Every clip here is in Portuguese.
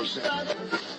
no sense.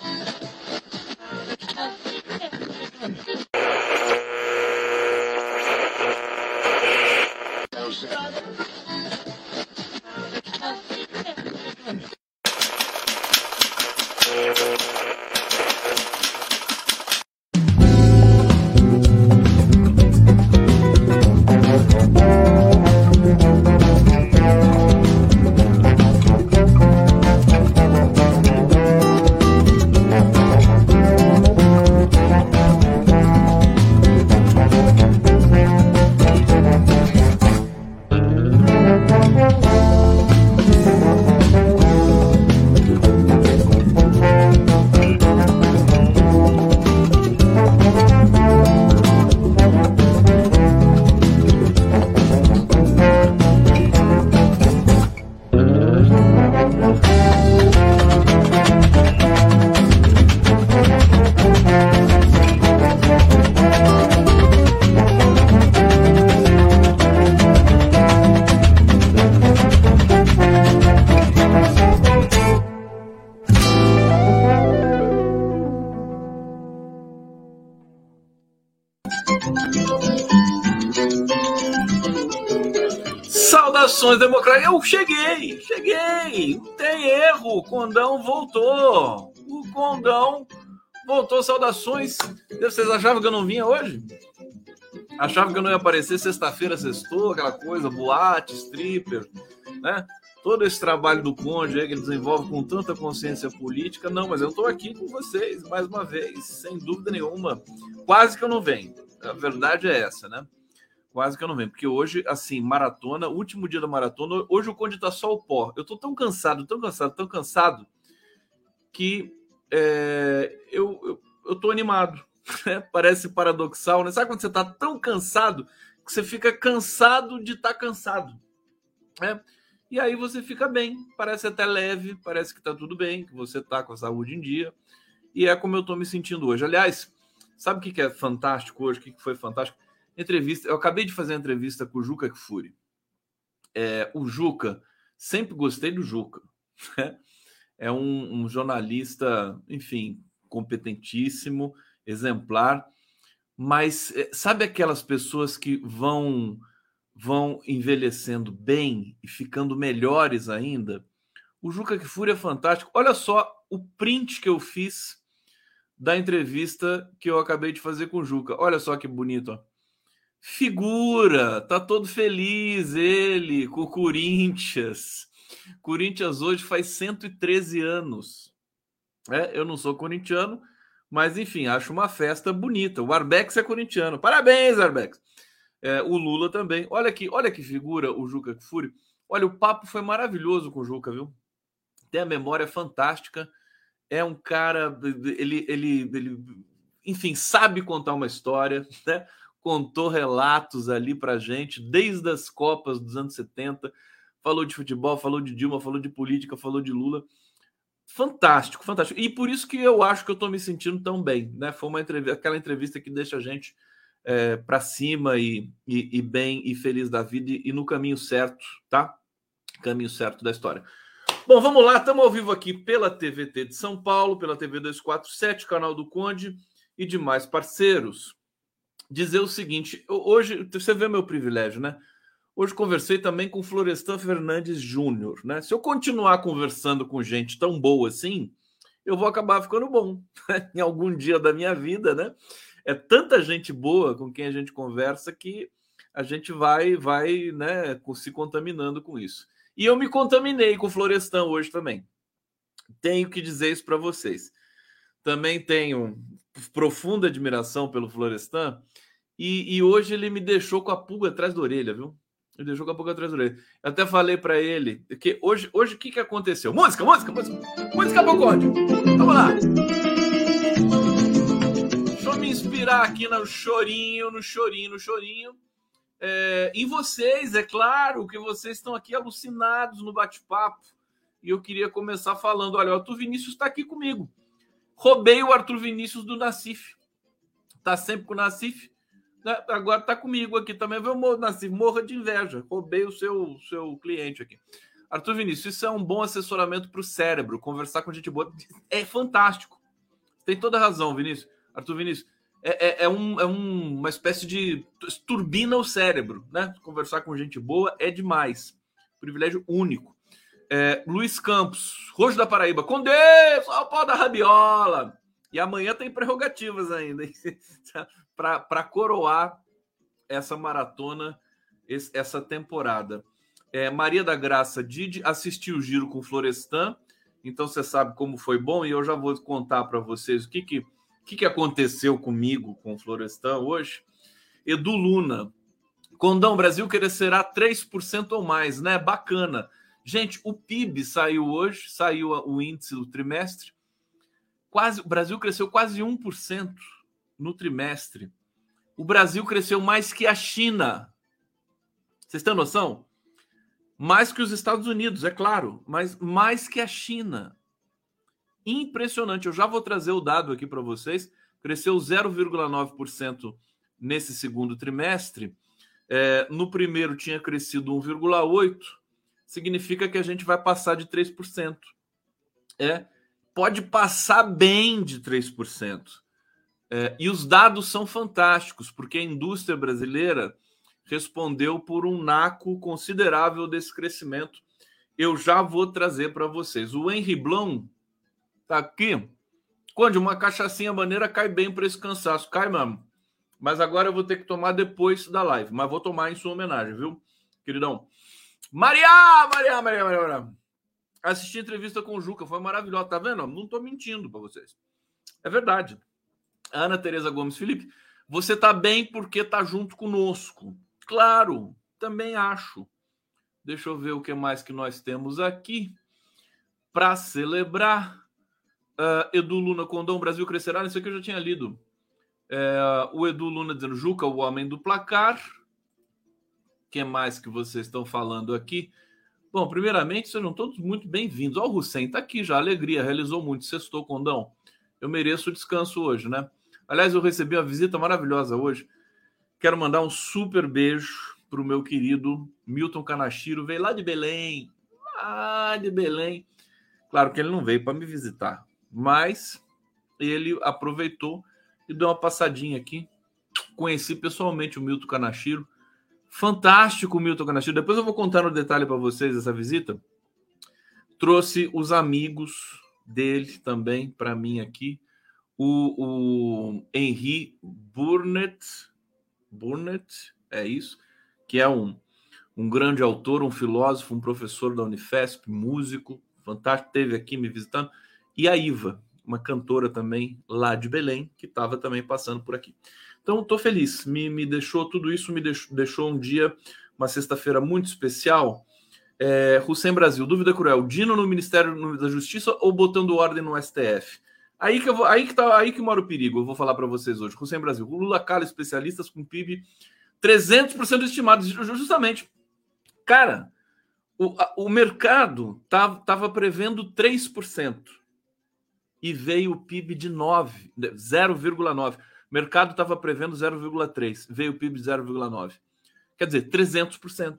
Saudações democráticas. Eu cheguei, cheguei. Não tem erro. O Condão voltou. O Condão voltou. Saudações. Vocês achavam que eu não vinha hoje? Achavam que eu não ia aparecer sexta-feira, sextou, aquela coisa, boate, stripper, né? Todo esse trabalho do Conde aí que ele desenvolve com tanta consciência política. Não, mas eu estou aqui com vocês mais uma vez, sem dúvida nenhuma. Quase que eu não venho. A verdade é essa, né? Quase que eu não venho, porque hoje, assim, maratona, último dia da maratona, hoje o Conde tá só o pó. Eu tô tão cansado, tão cansado, tão cansado, que é, eu, eu, eu tô animado. Né? Parece paradoxal, né? Sabe quando você tá tão cansado que você fica cansado de estar tá cansado, né? E aí você fica bem, parece até leve, parece que tá tudo bem, que você tá com a saúde em dia. E é como eu tô me sentindo hoje. Aliás, sabe o que é fantástico hoje? O que foi fantástico? Entrevista. Eu acabei de fazer uma entrevista com o Juca Kfouri. É, o Juca, sempre gostei do Juca. Né? É um, um jornalista, enfim, competentíssimo, exemplar. Mas é, sabe aquelas pessoas que vão vão envelhecendo bem e ficando melhores ainda? O Juca Kfouri é fantástico. Olha só o print que eu fiz da entrevista que eu acabei de fazer com o Juca. Olha só que bonito. Ó figura, tá todo feliz ele com o Corinthians. Corinthians hoje faz 113 anos. É, eu não sou corintiano, mas enfim, acho uma festa bonita. O Arbex é corintiano. Parabéns, Arbex. É, o Lula também. Olha aqui, olha que figura o Juca Kfouri. Olha, o papo foi maravilhoso com o Juca, viu? Tem a memória fantástica. É um cara, ele, ele, ele enfim, sabe contar uma história, né? Contou relatos ali para gente, desde as Copas dos anos 70, falou de futebol, falou de Dilma, falou de política, falou de Lula. Fantástico, fantástico. E por isso que eu acho que eu estou me sentindo tão bem. Né? Foi uma entrevista, aquela entrevista que deixa a gente é, para cima e, e, e, bem e feliz da vida e, e no caminho certo, tá? Caminho certo da história. Bom, vamos lá, estamos ao vivo aqui pela TVT de São Paulo, pela TV 247, canal do Conde e demais parceiros dizer o seguinte: hoje você vê meu privilégio, né? Hoje conversei também com Florestan Fernandes Júnior, né? Se eu continuar conversando com gente tão boa assim, eu vou acabar ficando bom né? em algum dia da minha vida, né? É tanta gente boa com quem a gente conversa que a gente vai, vai, né, se contaminando com isso. E eu me contaminei com Florestan hoje também. Tenho que dizer isso para vocês. Também tenho profunda admiração pelo Florestan e, e, hoje ele me deixou com a pulga atrás da orelha, viu? Ele deixou com a pulga atrás da orelha. Eu até falei para ele que hoje, o que, que aconteceu? Música, música, música, música Bocode. Vamos lá. Deixa eu me inspirar aqui no chorinho, no chorinho, no chorinho. É, em vocês, é claro que vocês estão aqui alucinados no bate-papo. E eu queria começar falando: olha, o Arthur Vinícius está aqui comigo. Roubei o Arthur Vinícius do Nacif. Tá sempre com o Nacif. Né, agora está comigo aqui também. Viu, Nassif? Morra de inveja. Roubei o seu, seu cliente aqui. Arthur Vinícius, isso é um bom assessoramento para o cérebro. Conversar com gente boa é fantástico. Tem toda razão, Vinícius. Arthur Vinícius, é, é, é, um, é um, uma espécie de turbina o cérebro, né? Conversar com gente boa é demais. Privilégio único. É, Luiz Campos, Roxo da Paraíba, com Deus, o pau da rabiola. E amanhã tem prerrogativas ainda para coroar essa maratona, essa temporada. É, Maria da Graça Didi assistiu o giro com Florestan, então você sabe como foi bom, e eu já vou contar para vocês o que, que, que, que aconteceu comigo com o Florestan hoje. Edu Luna, Condão Brasil crescerá 3% ou mais, né? Bacana. Gente, o PIB saiu hoje, saiu o índice do trimestre. Quase, o Brasil cresceu quase 1% no trimestre. O Brasil cresceu mais que a China. Vocês têm noção? Mais que os Estados Unidos, é claro, mas mais que a China. Impressionante. Eu já vou trazer o dado aqui para vocês. Cresceu 0,9% nesse segundo trimestre. É, no primeiro tinha crescido 1,8% significa que a gente vai passar de 3%. É, pode passar bem de 3%. É, e os dados são fantásticos, porque a indústria brasileira respondeu por um naco considerável desse crescimento. Eu já vou trazer para vocês. O Henry Blum está aqui. Quando uma cachaçinha maneira cai bem para esse cansaço. Cai mesmo. Mas agora eu vou ter que tomar depois da live. Mas vou tomar em sua homenagem, viu, queridão? Maria, Maria, Maria, Maria, Maria. Assisti entrevista com o Juca, foi maravilhosa. Tá vendo? Não tô mentindo para vocês. É verdade. Ana Tereza Gomes Felipe, você tá bem porque tá junto conosco. Claro, também acho. Deixa eu ver o que mais que nós temos aqui para celebrar. Uh, Edu Luna Condom Brasil crescerá. Isso aqui eu já tinha lido. É, o Edu Luna dizendo Juca, o homem do placar que mais que vocês estão falando aqui? Bom, primeiramente, sejam todos muito bem-vindos. Ó, o Hussein está aqui já, alegria, realizou muito, sextou, condão. Eu mereço o descanso hoje, né? Aliás, eu recebi uma visita maravilhosa hoje. Quero mandar um super beijo para o meu querido Milton Canachiro, veio lá de Belém, lá de Belém. Claro que ele não veio para me visitar, mas ele aproveitou e deu uma passadinha aqui. Conheci pessoalmente o Milton Canachiro, Fantástico, Milton Canachiro. Depois eu vou contar no detalhe para vocês essa visita. Trouxe os amigos dele também para mim aqui. O, o Henri Burnett, Burnett, é isso, que é um, um grande autor, um filósofo, um professor da Unifesp, músico, fantástico, teve aqui me visitando. E a Iva, uma cantora também lá de Belém, que estava também passando por aqui. Então, estou feliz. Me, me deixou tudo isso, me deixou, deixou um dia, uma sexta-feira muito especial. É, Hussein Brasil, dúvida cruel: Dino no Ministério da Justiça ou botando ordem no STF? Aí que, eu vou, aí que, tá, aí que mora o perigo, eu vou falar para vocês hoje. Hussein Brasil, Lula cala especialistas com PIB 300% estimado, justamente. Cara, o, o mercado estava prevendo 3% e veio o PIB de 9, 0,9 mercado estava prevendo 0,3, veio o PIB de 0,9. Quer dizer, 300%,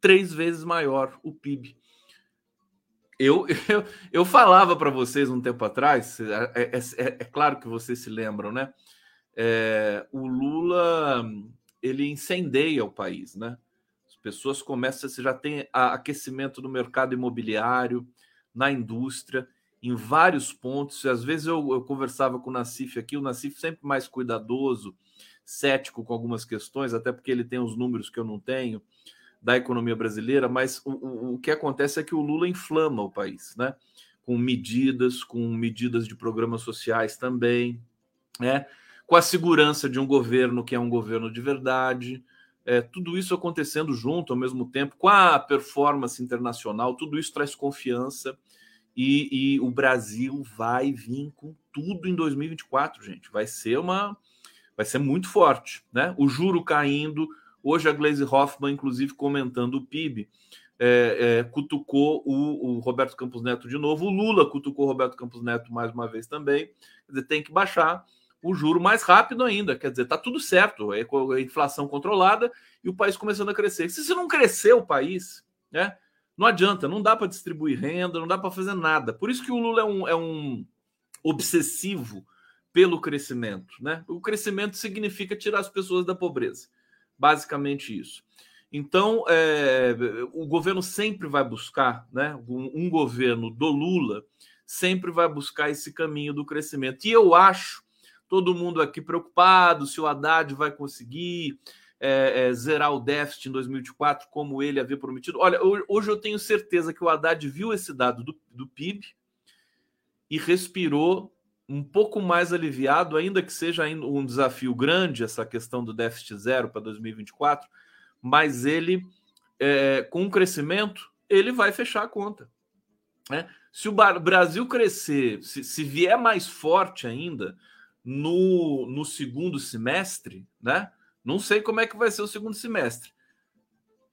três vezes maior o PIB. Eu, eu, eu falava para vocês um tempo atrás, é, é, é, é, claro que vocês se lembram, né? É, o Lula ele incendeia o país, né? As pessoas começam, você já tem aquecimento no mercado imobiliário, na indústria, em vários pontos. Às vezes eu, eu conversava com o Nassif aqui, o Nassif sempre mais cuidadoso, cético com algumas questões, até porque ele tem os números que eu não tenho da economia brasileira, mas o, o, o que acontece é que o Lula inflama o país, né? Com medidas, com medidas de programas sociais também, né? Com a segurança de um governo que é um governo de verdade, é, tudo isso acontecendo junto ao mesmo tempo, com a performance internacional, tudo isso traz confiança e, e, o Brasil vai vir com tudo em 2024, gente. Vai ser uma. Vai ser muito forte, né? O juro caindo. Hoje a Glaze Hoffman, inclusive, comentando o PIB, é, é, cutucou o, o, Roberto Campos Neto de novo. O Lula cutucou o Roberto Campos Neto mais uma vez também. Quer dizer, tem que baixar o juro mais rápido ainda. Quer dizer, tá tudo certo. É a inflação controlada e o país começando a crescer. Se não crescer o país, né? Não adianta, não dá para distribuir renda, não dá para fazer nada. Por isso que o Lula é um, é um obsessivo pelo crescimento. Né? O crescimento significa tirar as pessoas da pobreza. Basicamente isso. Então, é, o governo sempre vai buscar, né? Um, um, governo do Lula sempre vai buscar esse caminho do crescimento. E eu acho, todo mundo aqui preocupado se o Haddad vai conseguir é, é, zerar o déficit em 2024, como ele havia prometido. Olha, hoje eu tenho certeza que o Haddad viu esse dado do, do PIB e respirou um pouco mais aliviado, ainda que seja um desafio grande essa questão do déficit zero para 2024, mas ele, é, com o crescimento, ele vai fechar a conta. Né? Se o Brasil crescer, se, se vier mais forte ainda no, no segundo semestre, né? Não sei como é que vai ser o segundo semestre.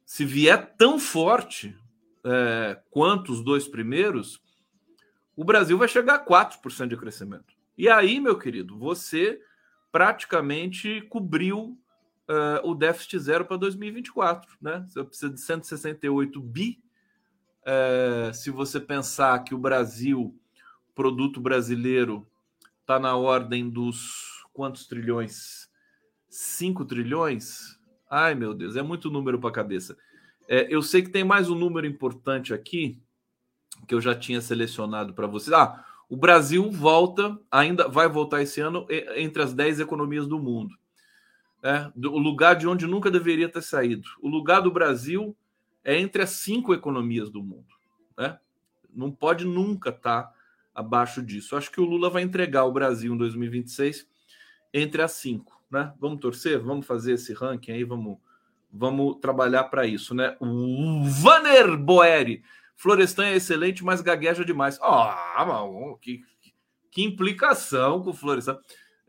Se vier tão forte é, quanto os dois primeiros, o Brasil vai chegar a 4% de crescimento. E aí, meu querido, você praticamente cobriu uh, o déficit zero para 2024. Né? Você precisa de 168 bi. Uh, se você pensar que o Brasil, produto brasileiro, está na ordem dos quantos trilhões? 5 trilhões? Ai, meu Deus, é muito número para a cabeça. É, eu sei que tem mais um número importante aqui, que eu já tinha selecionado para vocês. Ah, o Brasil volta, ainda vai voltar esse ano entre as 10 economias do mundo. É, o lugar de onde nunca deveria ter saído. O lugar do Brasil é entre as cinco economias do mundo. Né? Não pode nunca estar tá abaixo disso. Acho que o Lula vai entregar o Brasil em 2026 entre as cinco. Né? Vamos torcer, vamos fazer esse ranking aí, vamos, vamos trabalhar para isso. Né? O Vaner Boeri Florestan é excelente, mas gagueja demais. Ah, oh, que, que implicação com o Florestan.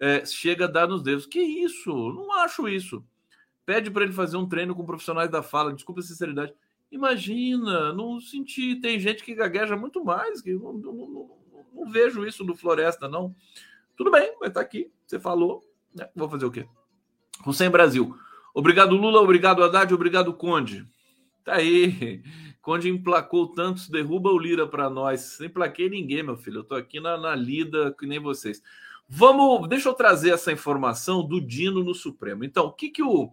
É, chega a dar nos dedos. Que isso? Não acho isso. Pede para ele fazer um treino com profissionais da fala. Desculpa a sinceridade. Imagina, não senti. Tem gente que gagueja muito mais. Que não, não, não, não vejo isso no Floresta, não. Tudo bem, estar tá aqui. Você falou. Né? Vou fazer o quê? Hussein Brasil. Obrigado, Lula. Obrigado, Haddad. Obrigado, Conde. Tá aí. Conde emplacou tantos, derruba o Lira para nós. Não emplaquei ninguém, meu filho. Eu tô aqui na, na lida que nem vocês. Vamos, deixa eu trazer essa informação do Dino no Supremo. Então, o que que o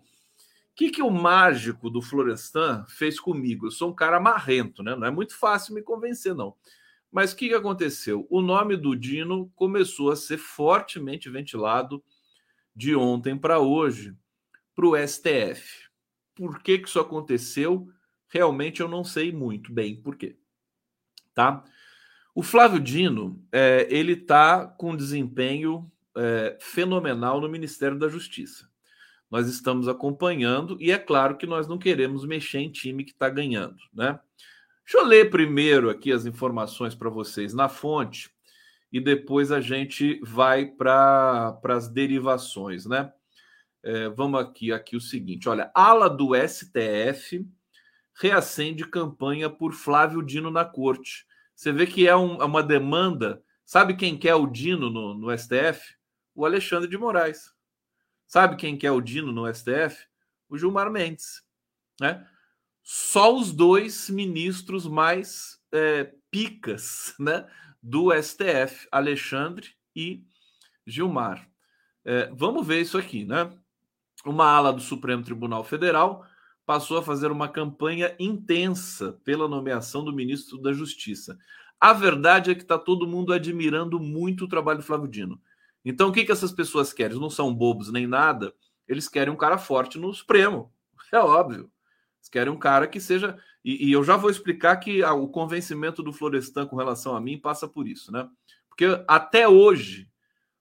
que que o mágico do Florestan fez comigo? Eu sou um cara marrento, né? Não é muito fácil me convencer, não. Mas o que, que aconteceu? O nome do Dino começou a ser fortemente ventilado de ontem para hoje para o STF. Por que, que isso aconteceu? realmente eu não sei muito bem por quê. Tá? O Flávio Dino, é, ele está com desempenho é, fenomenal no Ministério da Justiça. Nós estamos acompanhando e é claro que nós não queremos mexer em time que está ganhando, né? Deixa eu ler primeiro aqui as informações para vocês na fonte e depois a gente vai para as derivações, né? É, vamos aqui, aqui o seguinte: olha, ala do STF reacende campanha por Flávio Dino na corte. Você vê que é, um, é uma demanda. Sabe quem quer o Dino no, no, STF? O Alexandre de Moraes. Sabe quem quer o Dino no STF? O Gilmar Mendes. Né? Só os dois ministros mais é, picas né, do STF, Alexandre e Gilmar. É, vamos ver isso aqui, né? Uma ala do Supremo Tribunal Federal passou a fazer uma campanha intensa pela nomeação do ministro da Justiça. A verdade é que está todo mundo admirando muito o trabalho do Flávio Dino. Então, o que, que essas pessoas querem? Eles não são bobos nem nada, eles querem um cara forte no Supremo. É óbvio. Eles querem um cara que seja. E, e eu já vou explicar que a, o convencimento do Florestan com relação a mim passa por isso, né? Porque até hoje,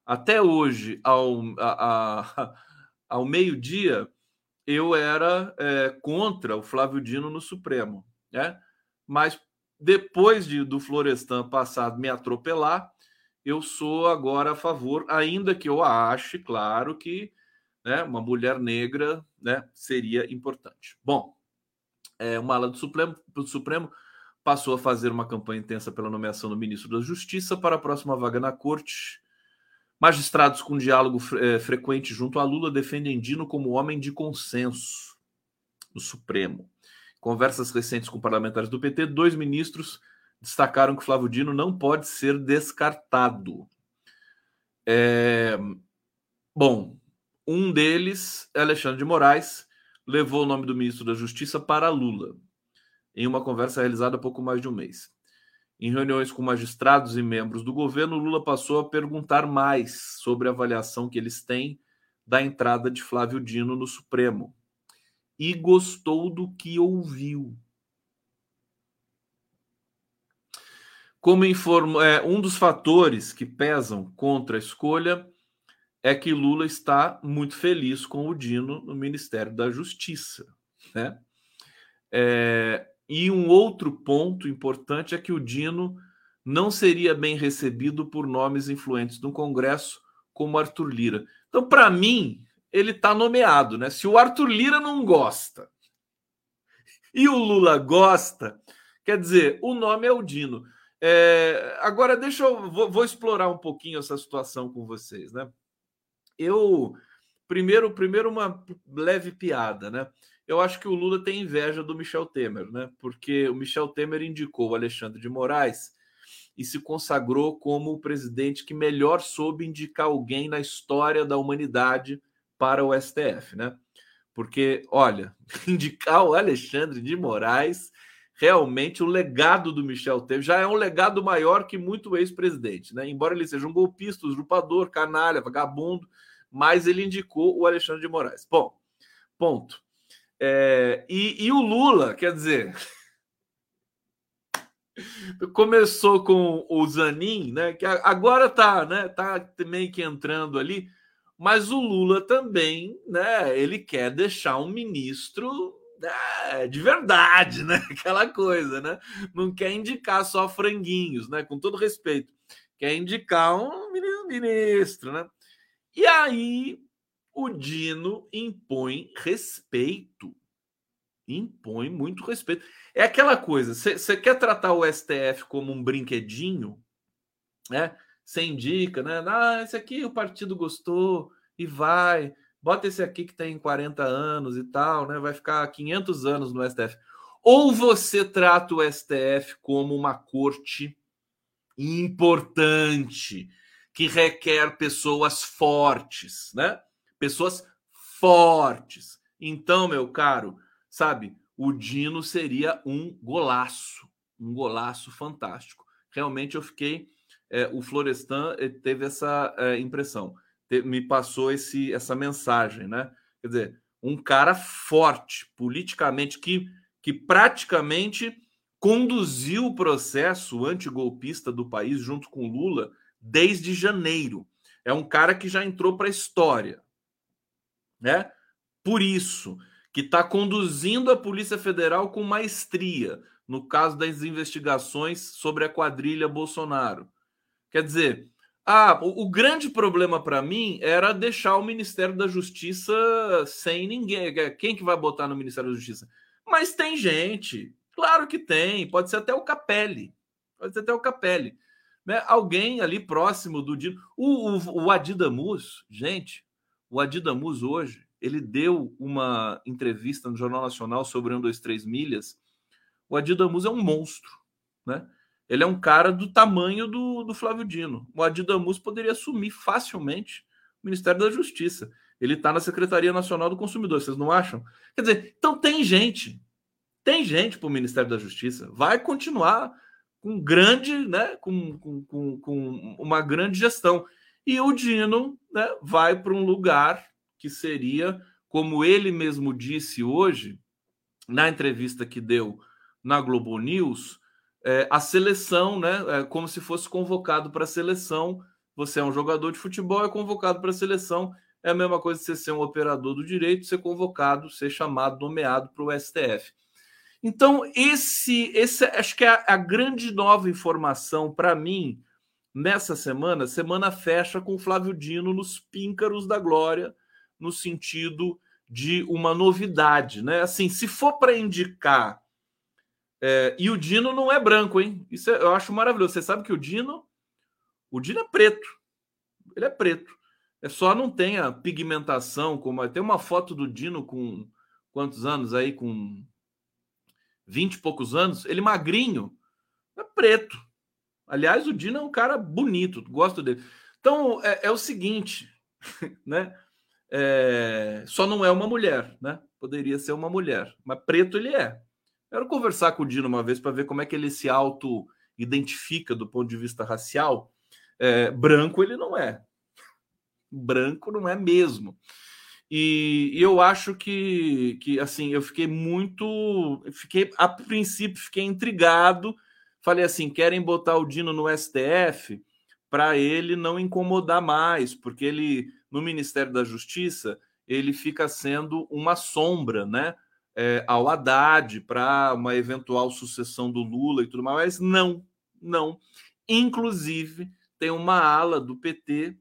até hoje, ao, a, a, ao meio-dia, eu era é, contra o Flávio Dino no Supremo, né? Mas depois de, do Florestan passado me atropelar, eu sou agora a favor, ainda que eu ache, claro, que né, uma mulher negra né, seria importante. Bom, é, ala do Supremo, do Supremo passou a fazer uma campanha intensa pela nomeação do ministro da Justiça para a próxima vaga na corte Magistrados com diálogo é, frequente junto a Lula defendem Dino como homem de consenso no Supremo. conversas recentes com parlamentares do PT, dois ministros destacaram que Flávio Dino não pode ser descartado. É... Bom, um deles, Alexandre de Moraes, levou o nome do ministro da Justiça para Lula, em uma conversa realizada há pouco mais de um mês. Em reuniões com magistrados e membros do governo, Lula passou a perguntar mais sobre a avaliação que eles têm da entrada de Flávio Dino no Supremo. E gostou do que ouviu. Como informa, é, um dos fatores que pesam contra a escolha é que Lula está muito feliz com o Dino no Ministério da Justiça. Né? É, e um outro ponto importante é que o Dino não seria bem recebido por nomes influentes no Congresso, como Arthur Lira. Então, para mim, ele está nomeado. Né? Se o Arthur Lira não gosta e o Lula gosta, quer dizer, o nome é o Dino. É, agora, deixa eu. Vou, vou explorar um pouquinho essa situação com vocês. Né? Eu primeiro, primeiro uma leve piada, né? Eu acho que o Lula tem inveja do Michel Temer, né? Porque o Michel Temer indicou o Alexandre de Moraes e se consagrou como o presidente que melhor soube indicar alguém na história da humanidade para o STF, né? Porque, olha, indicar o Alexandre de Moraes, realmente o legado do Michel Temer já é um legado maior que muito ex-presidente, né? Embora ele seja um golpista, usurpador, canalha, vagabundo, mas ele indicou o Alexandre de Moraes. Bom, ponto. É, e, e o Lula, quer dizer, começou com o Zanin, né? Que agora tá, né? Tá meio que entrando ali, mas o Lula também, né? Ele quer deixar um ministro né, de verdade, né? Aquela coisa, né? Não quer indicar só franguinhos, né? Com todo respeito, quer indicar um ministro, né? E aí o Dino impõe respeito. Impõe muito respeito. É aquela coisa, você quer tratar o STF como um brinquedinho, né? Você indica, né? Ah, esse aqui o partido gostou e vai. Bota esse aqui que tem 40 anos e tal, né? Vai ficar 500 anos no STF. Ou você trata o STF como uma corte importante, que requer pessoas fortes, né? Pessoas fortes. Então, meu caro, sabe, o Dino seria um golaço, um golaço fantástico. Realmente eu fiquei, é, o Florestan eh, teve essa é, impressão, me passou esse, essa mensagem, né? Quer dizer, um cara forte politicamente que, que praticamente conduziu o processo antigolpista do país junto com Lula desde janeiro. É um cara que já entrou para a história, né? Por isso que está conduzindo a Polícia Federal com maestria no caso das investigações sobre a quadrilha Bolsonaro. Quer dizer, ah, o, o grande problema para mim era deixar o Ministério da Justiça sem ninguém. Quem que vai botar no Ministério da Justiça? Mas tem gente, claro que tem. Pode ser até o Capelli, pode ser até o Capelli né, alguém ali próximo do Dino. O, o, o Adidamus, gente, o Adidamus hoje, ele deu uma entrevista no Jornal Nacional sobre um, dois, três milhas. O Adidamus é um monstro, né? Ele é um cara do tamanho do, do Flávio Dino. O Adidamus poderia assumir facilmente o Ministério da Justiça. Ele está na Secretaria Nacional do Consumidor, vocês não acham? Quer dizer, então tem gente, tem gente para o Ministério da Justiça. Vai continuar com grande, né, com, com, com, uma grande gestão. E o Dino né, vai para um lugar que seria, como ele mesmo disse hoje, na entrevista que deu na Globo News, é, a seleção, né, é como se fosse convocado para a seleção. Você é um jogador de futebol, é convocado para a seleção. É a mesma coisa de você ser um operador do direito, ser convocado, ser chamado, nomeado para o STF. Então, esse, esse acho que é a, a grande nova informação para mim nessa semana. Semana fecha com Flávio Dino nos píncaros da glória, no sentido de uma novidade, né? Assim, se for para indicar. É, e o Dino não é branco, hein? Isso é, eu acho maravilhoso. Você sabe que o Dino, o Dino é preto. Ele é preto. É só não tem a pigmentação como tem uma foto do Dino com quantos anos aí com 20 e poucos anos, ele magrinho, é preto. Aliás, o Dino é um cara bonito, gosto dele. Então, é, é o seguinte, né? É, só não é uma mulher, né? Poderia ser uma mulher, mas preto ele é. Quero conversar com o Dino uma vez para ver como é que ele se auto-identifica do ponto de vista racial. É, branco ele não é. Branco não é mesmo. E, e, eu acho que, que assim, eu fiquei muito. Fiquei, a princípio, fiquei intrigado. Falei assim: querem botar o Dino no STF para ele não incomodar mais, porque ele, no Ministério da Justiça, ele fica sendo uma sombra, né? É, ao Haddad para uma eventual sucessão do Lula e tudo mais, mas não, não. Inclusive, tem uma ala do PT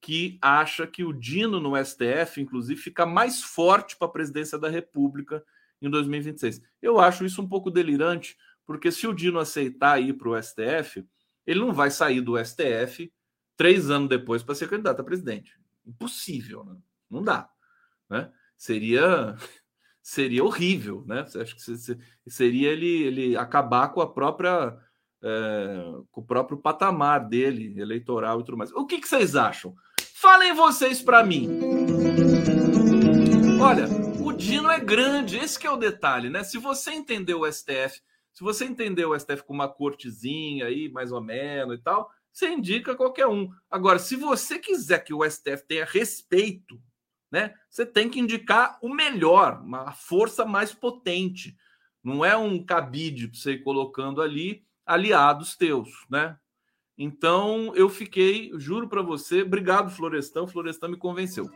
que acha que o Dino no STF, inclusive, fica mais forte para a presidência da República em 2026. Eu acho isso um pouco delirante, porque se o Dino aceitar ir para o STF, ele não vai sair do STF três anos depois para ser candidato a presidente. Impossível, né? Não dá. Né? Seria seria horrível, né? Acho que seria ele, ele acabar com a própria é, com o próprio patamar dele eleitoral e tudo mais. O que, que vocês acham? Falem vocês para mim. Olha, o Dino é grande, esse é o detalhe, né? Se você entendeu o STF, se você entendeu o STF com uma cortezinha aí, mais ou menos e tal, você indica qualquer um. Agora, se você quiser que o STF tenha respeito, né? Você tem que indicar o melhor, uma força mais potente. Não é um cabide para você ir colocando ali aliados teus, né? Então eu fiquei, juro para você, obrigado Florestan, Florestan me convenceu.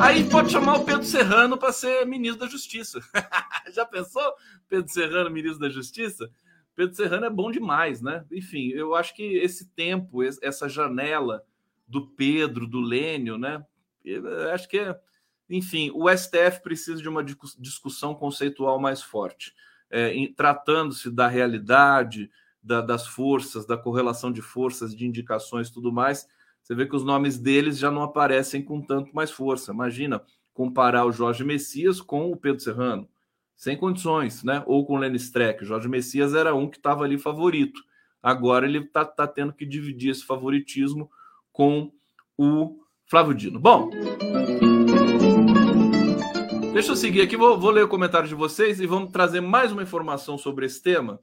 Aí pode chamar o Pedro Serrano para ser ministro da Justiça. Já pensou? Pedro Serrano, ministro da Justiça? Pedro Serrano é bom demais, né? Enfim, eu acho que esse tempo, essa janela do Pedro, do Lênio, né? acho que é. Enfim, o STF precisa de uma discussão conceitual mais forte é, tratando-se da realidade, da, das forças, da correlação de forças, de indicações tudo mais, você vê que os nomes deles já não aparecem com tanto mais força. Imagina comparar o Jorge Messias com o Pedro Serrano, sem condições, né? Ou com o Lenny Streck. O Jorge Messias era um que estava ali favorito. Agora ele está tá tendo que dividir esse favoritismo com o Flávio Dino. Bom. Deixa eu seguir aqui, vou, vou, ler o comentário de vocês e vamos trazer mais uma informação sobre esse tema.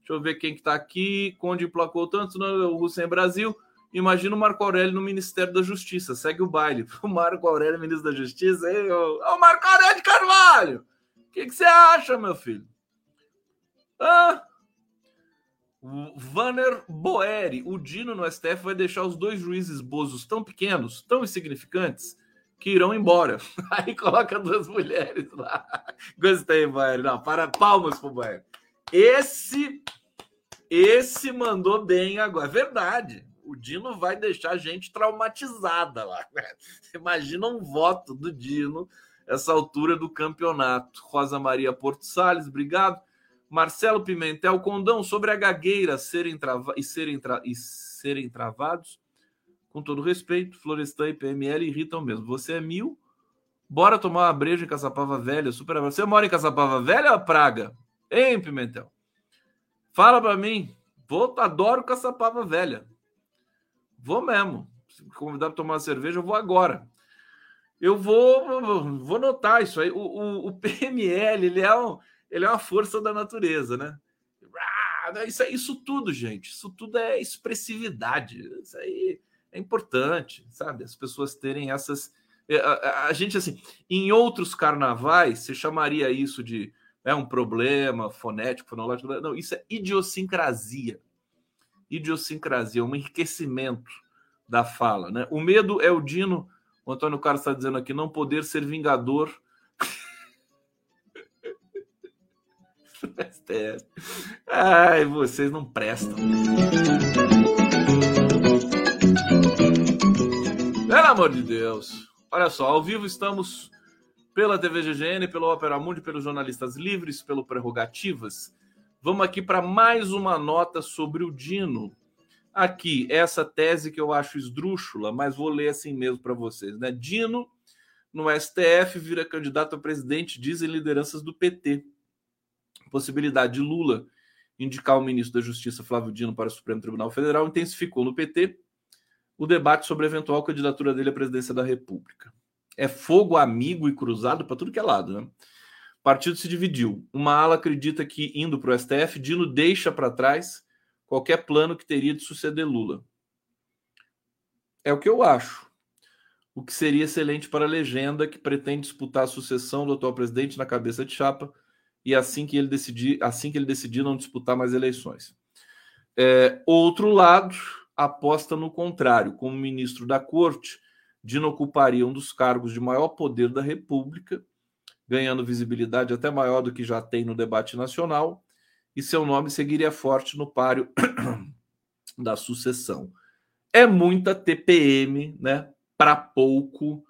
Deixa eu ver quem que está aqui. Conde emplacou tanto no Rússia em Brasil. Imagina o Marco Aurélio no Ministério da Justiça. Segue o baile. O Marco Aurélio, ministro da Justiça. Ei, ô, ô Marco Aurélio de Carvalho! Que, que você acha, meu filho? Ah, Vanner Boeri, o Dino no STF vai deixar os dois juízes bozos tão pequenos, tão insignificantes, que irão embora. Aí coloca duas mulheres lá. Gostei, Baiano. Não, para palmas pro Baiano. Esse esse mandou bem agora. É verdade. O Dino vai deixar a gente traumatizada lá. Imagina um voto do Dino essa altura do campeonato. Rosa Maria Porto Salles, obrigado. Marcelo Pimentel Condão sobre a gagueira serem trava e serem, tra e serem travados com todo respeito, Florestan e PML irritam mesmo. Você é mil, bora tomar uma breja em Caçapava Velha, super Você mora em Caçapava Velha ou Praga? Hein, Pimentel? Fala para mim. Vou, adoro Caçapava Velha. Vou mesmo. Se me convidar para tomar uma cerveja, eu vou agora. Eu vou, vou notar isso aí. O, o, o PML, ele é, um, ele é uma força da natureza, né? Ah, isso, isso tudo, gente. Isso tudo é expressividade. Isso aí é importante, sabe? As pessoas terem essas. É, a, a, a gente, assim, em outros carnavais, se chamaria isso de é um problema fonético, fonológico. Não, isso é idiosincrasia. Idiosincrasia, um enriquecimento da fala. Né? O medo é o Dino, o Antônio Carlos está dizendo aqui, não poder ser vingador. Ai, vocês não prestam. Pelo amor de Deus. Olha só, ao vivo estamos pela TV GGN, pelo Opera Mundi, pelos jornalistas livres, pelo Prerrogativas. Vamos aqui para mais uma nota sobre o Dino. Aqui, essa tese que eu acho esdrúxula, mas vou ler assim mesmo para vocês. Né? Dino no STF, vira candidato a presidente, dizem lideranças do PT. Possibilidade de Lula indicar o ministro da Justiça, Flávio Dino, para o Supremo Tribunal Federal, intensificou no PT o debate sobre a eventual candidatura dele à presidência da República. É fogo amigo e cruzado para tudo que é lado, né? O partido se dividiu. Uma ala acredita que, indo para o STF, Dino deixa para trás qualquer plano que teria de suceder Lula. É o que eu acho. O que seria excelente para a legenda que pretende disputar a sucessão do atual presidente na cabeça de chapa e assim que ele decidir, assim que ele decidir não disputar mais eleições. É, outro lado aposta no contrário. Como ministro da Corte, Dino ocuparia um dos cargos de maior poder da República, ganhando visibilidade até maior do que já tem no debate nacional, e seu nome seguiria forte no páreo da sucessão. É muita TPM, né? Para pouco,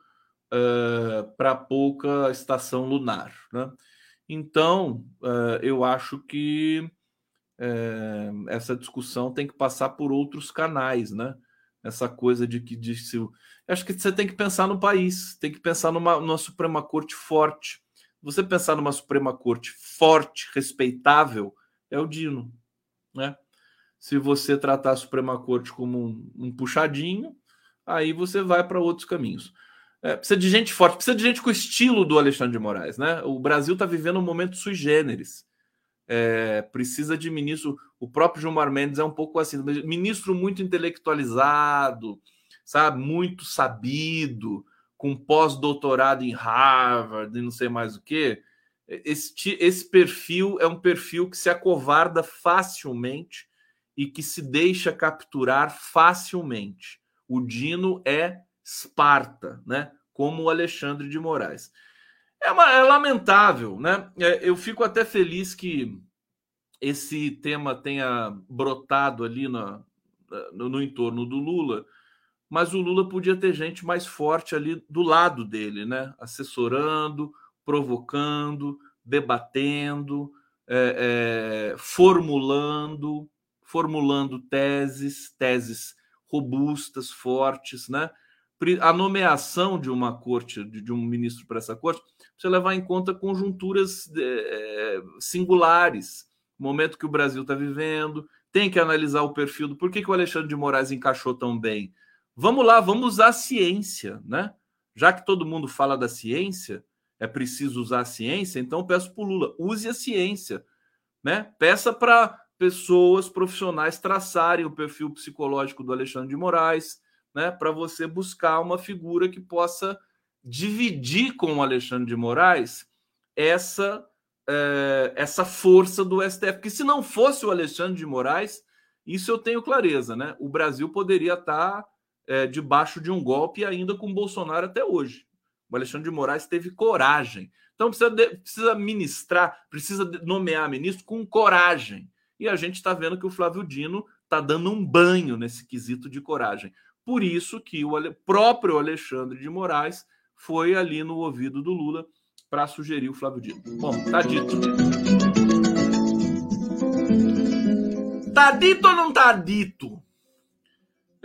uh, para pouca estação lunar, né? Então, uh, eu acho que é, essa discussão tem que passar por outros canais, né? Essa coisa de que de se, acho que você tem que pensar no país, tem que pensar numa, numa Suprema Corte forte. Você pensar numa Suprema Corte forte, respeitável, é o Dino, né? Se você tratar a Suprema Corte como um, um puxadinho, aí você vai para outros caminhos. É, precisa de gente forte, precisa de gente com o estilo do Alexandre de Moraes, né? O Brasil está vivendo um momento sui generis é, precisa de ministro. O próprio Gilmar Mendes é um pouco assim, ministro muito intelectualizado, sabe, muito sabido, com pós-doutorado em Harvard e não sei mais o que. Esse, esse perfil é um perfil que se acovarda facilmente e que se deixa capturar facilmente. O Dino é Esparta, né? Como o Alexandre de Moraes. É, uma, é lamentável, né? É, eu fico até feliz que esse tema tenha brotado ali no, no entorno do Lula, mas o Lula podia ter gente mais forte ali do lado dele, né? Assessorando, provocando, debatendo, é, é, formulando, formulando teses, teses robustas, fortes, né? A nomeação de uma corte, de um ministro para essa corte, precisa levar em conta conjunturas é, singulares, momento que o Brasil está vivendo, tem que analisar o perfil do por que, que o Alexandre de Moraes encaixou tão bem. Vamos lá, vamos usar a ciência, né? Já que todo mundo fala da ciência, é preciso usar a ciência, então peço para o Lula, use a ciência, né? Peça para pessoas profissionais traçarem o perfil psicológico do Alexandre de Moraes, né? Para você buscar uma figura que possa dividir com o Alexandre de Moraes essa, é, essa força do STF. Porque se não fosse o Alexandre de Moraes, isso eu tenho clareza, né? O Brasil poderia estar é, debaixo de um golpe ainda com Bolsonaro até hoje. O Alexandre de Moraes teve coragem. Então precisa, de, precisa ministrar, precisa nomear ministro com coragem. E a gente está vendo que o Flávio Dino está dando um banho nesse quesito de coragem. Por isso que o próprio Alexandre de Moraes foi ali no ouvido do Lula para sugerir o Flávio Dino. Bom, tá dito. Tá dito ou não tá dito?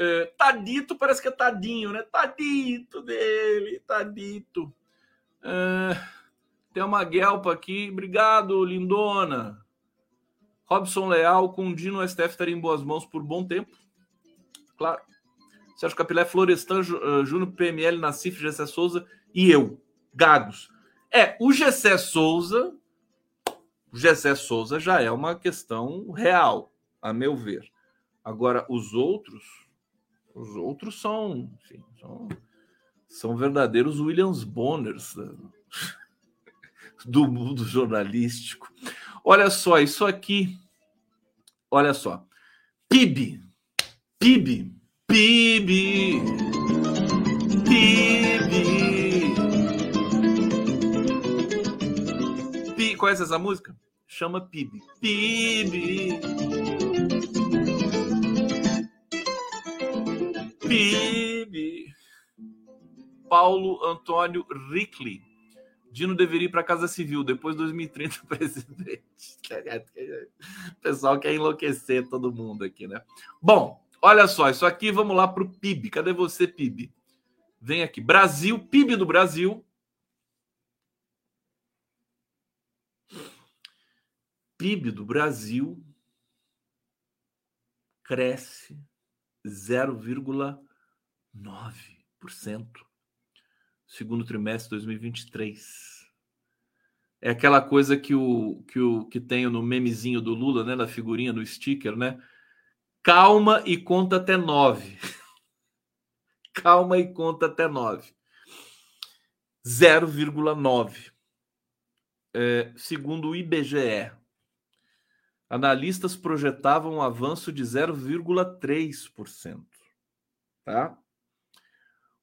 É, tá dito, parece que é tadinho, né? Tá dito dele, tá dito. É, tem uma guelpa aqui. Obrigado, lindona. Robson Leal com Dino STF estaria em boas mãos por bom tempo. Claro. Sérgio Capilé, Florestan, uh, Júnior, PML, Nassif, Gessé Souza e eu, Gagos. É, o Gessé Souza, o Gessé Souza já é uma questão real, a meu ver. Agora, os outros, os outros são, enfim, são, são verdadeiros Williams Bonners né? do mundo jornalístico. Olha só, isso aqui, olha só, PIB, PIB, PIB. PIB. PIB. Conhece essa música? Chama PIB. PIB. PIB. Paulo Antônio Rickley. Dino deveria ir para a Casa Civil depois de 2030 presidente. O pessoal quer enlouquecer todo mundo aqui, né? Bom, Olha só, isso aqui, vamos lá para o PIB. Cadê você, PIB? vem aqui. Brasil, PIB do Brasil. PIB do Brasil cresce 0,9% segundo trimestre de 2023. É aquela coisa que o que o que tem no memezinho do Lula, né, na figurinha, no sticker, né? Calma e conta até nove. Calma e conta até nove. 0,9. É, segundo o IBGE, analistas projetavam um avanço de 0,3%. Tá?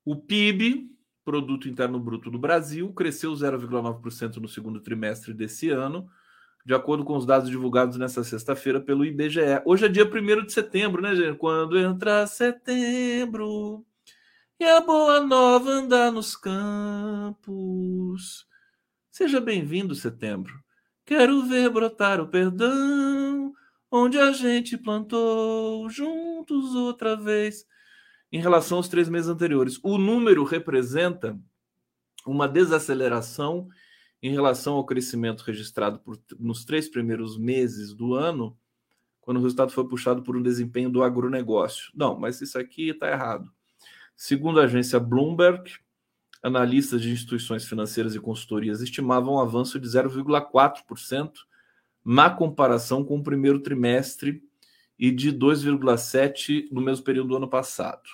O PIB, Produto Interno Bruto do Brasil, cresceu 0,9% no segundo trimestre desse ano, de acordo com os dados divulgados nesta sexta-feira pelo IBGE. Hoje é dia 1 de setembro, né, gente? Quando entra setembro e a boa nova andar nos campos. Seja bem-vindo, setembro. Quero ver brotar o perdão, onde a gente plantou juntos outra vez. Em relação aos três meses anteriores, o número representa uma desaceleração em relação ao crescimento registrado por, nos três primeiros meses do ano, quando o resultado foi puxado por um desempenho do agronegócio. Não, mas isso aqui está errado. Segundo a agência Bloomberg, analistas de instituições financeiras e consultorias estimavam um avanço de 0,4% na comparação com o primeiro trimestre e de 2,7% no mesmo período do ano passado.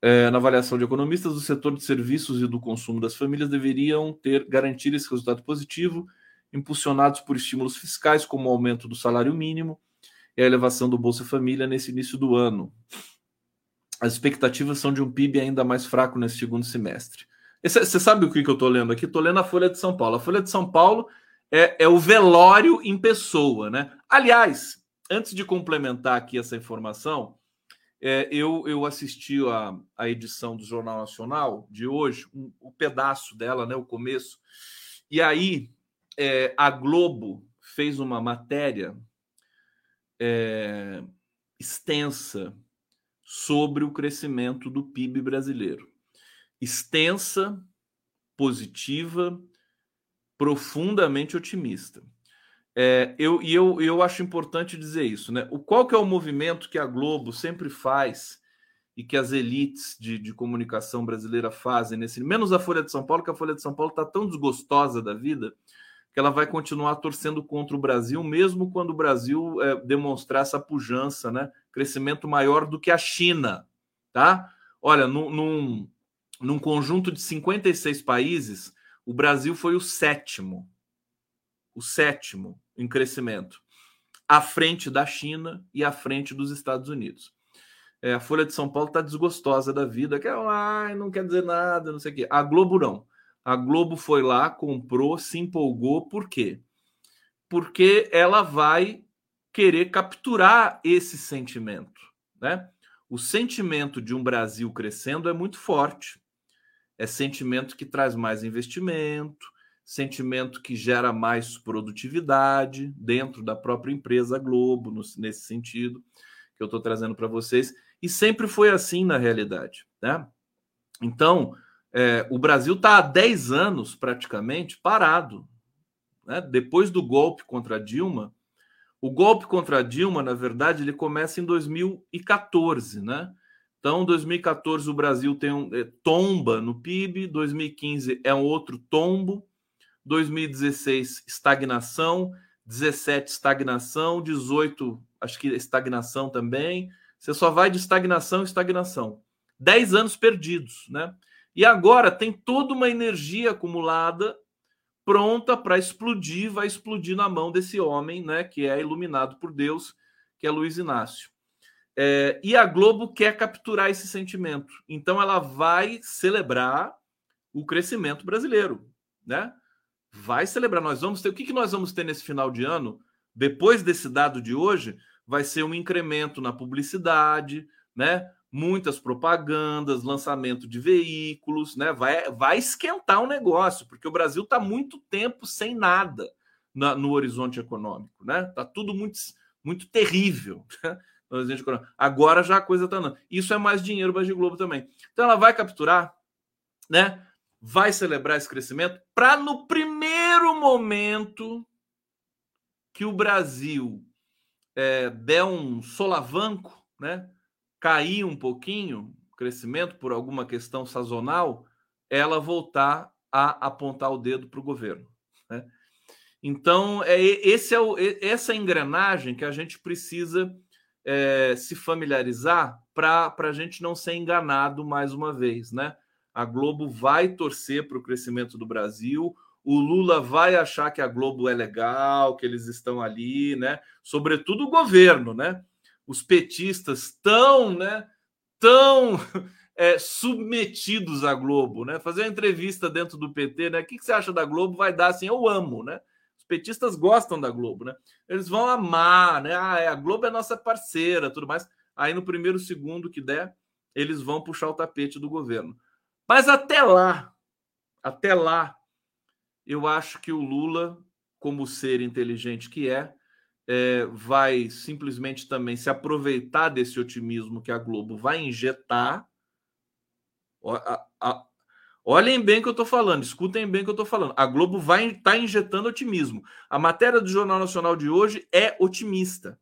É, na avaliação de economistas, o setor de serviços e do consumo das famílias deveriam ter garantir esse resultado positivo, impulsionados por estímulos fiscais, como o aumento do salário mínimo e a elevação do Bolsa Família nesse início do ano. As expectativas são de um PIB ainda mais fraco nesse segundo semestre. Você sabe o que, que eu estou lendo aqui? Estou lendo a Folha de São Paulo. A Folha de São Paulo é, é o velório em pessoa, né? Aliás, antes de complementar aqui essa informação, é, eu, eu assisti a, a edição do Jornal Nacional de hoje, um, um pedaço dela, né, o começo, e aí é, a Globo fez uma matéria é, extensa sobre o crescimento do PIB brasileiro. Extensa, positiva, profundamente otimista. É, eu, e eu, eu acho importante dizer isso, né? O, qual que é o movimento que a Globo sempre faz e que as elites de, de comunicação brasileira fazem, nesse, menos a Folha de São Paulo, que a Folha de São Paulo está tão desgostosa da vida que ela vai continuar torcendo contra o Brasil, mesmo quando o Brasil é, demonstrar essa pujança, né? Crescimento maior do que a China, tá? Olha, num, num, num conjunto de 56 países, o Brasil foi o sétimo, o sétimo em crescimento, à frente da China e à frente dos Estados Unidos. É, a Folha de São Paulo está desgostosa da vida, que ah, não quer dizer nada, não sei o quê. A Globo não. A Globo foi lá, comprou, se empolgou, por quê? Porque ela vai querer capturar esse sentimento, né? O sentimento de um Brasil crescendo é muito forte. É sentimento que traz mais investimento, sentimento que gera mais produtividade dentro da própria empresa Globo, no, nesse sentido que eu estou trazendo para vocês. E sempre foi assim na realidade, né? Então, é, o Brasil está há 10 anos praticamente parado. Né? Depois do golpe contra Dilma, o golpe contra Dilma, na verdade, ele começa em 2014, né? Então, 2014 o Brasil tem um é, tomba no PIB, 2015 é um outro tombo, 2016 estagnação, 17 estagnação, 18 acho que estagnação também. Você só vai de estagnação em estagnação. 10 anos perdidos, né? E agora tem toda uma energia acumulada pronta para explodir, vai explodir na mão desse homem, né, que é iluminado por Deus, que é Luiz Inácio. É, e a Globo quer capturar esse sentimento. Então ela vai celebrar o crescimento brasileiro, né? Vai celebrar. Nós vamos ter o que, que nós vamos ter nesse final de ano? Depois desse dado de hoje, vai ser um incremento na publicidade, né? Muitas propagandas, lançamento de veículos, né? Vai, vai esquentar o negócio, porque o Brasil está muito tempo sem nada na, no horizonte econômico, né? Tá tudo muito, muito terrível. Né? Agora já a coisa está andando. Isso é mais dinheiro para a Globo também. Então ela vai capturar, né? Vai celebrar esse crescimento para no primeiro momento que o Brasil é, der um solavanco, né? Cair um pouquinho crescimento por alguma questão sazonal, ela voltar a apontar o dedo para o governo. Né? Então, é, esse é o, essa engrenagem que a gente precisa é, se familiarizar para a gente não ser enganado mais uma vez. Né? A Globo vai torcer para o crescimento do Brasil, o Lula vai achar que a Globo é legal, que eles estão ali, né? Sobretudo o governo, né? Os petistas tão, né? Tão é, submetidos à Globo, né? Fazer uma entrevista dentro do PT, né? O que, que você acha da Globo? Vai dar assim, eu amo, né? Os petistas gostam da Globo, né? Eles vão amar, né? Ah, é, a Globo é nossa parceira, tudo mais. Aí no primeiro segundo que der, eles vão puxar o tapete do governo. Mas até lá, até lá, eu acho que o Lula, como ser inteligente que é, é, vai simplesmente também se aproveitar desse otimismo que a Globo vai injetar olhem bem o que eu estou falando, escutem bem o que eu estou falando. A Globo vai estar tá injetando otimismo. A matéria do Jornal Nacional de hoje é otimista,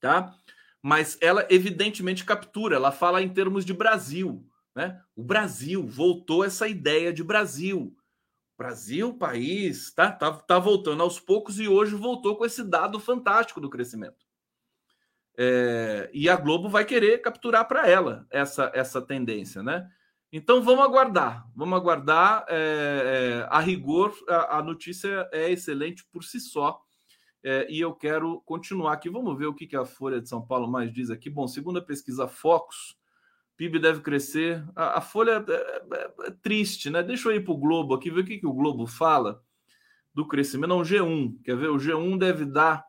tá? Mas ela evidentemente captura, ela fala em termos de Brasil, né? O Brasil voltou essa ideia de Brasil. Brasil, país, tá, tá, tá voltando aos poucos e hoje voltou com esse dado fantástico do crescimento. É, e a Globo vai querer capturar para ela essa, essa tendência, né? Então vamos aguardar, vamos aguardar. É, é, a rigor, a, a, notícia é excelente por si só. É, e eu quero continuar aqui. Vamos ver o que, que a Folha de São Paulo mais diz aqui. Bom, segundo a pesquisa Focus, PIB deve crescer. A, a Folha é, é, é, triste, né? Deixa eu ir para o Globo aqui, ver o que, que o Globo fala do crescimento. Não, G1, quer ver? O G1 deve dar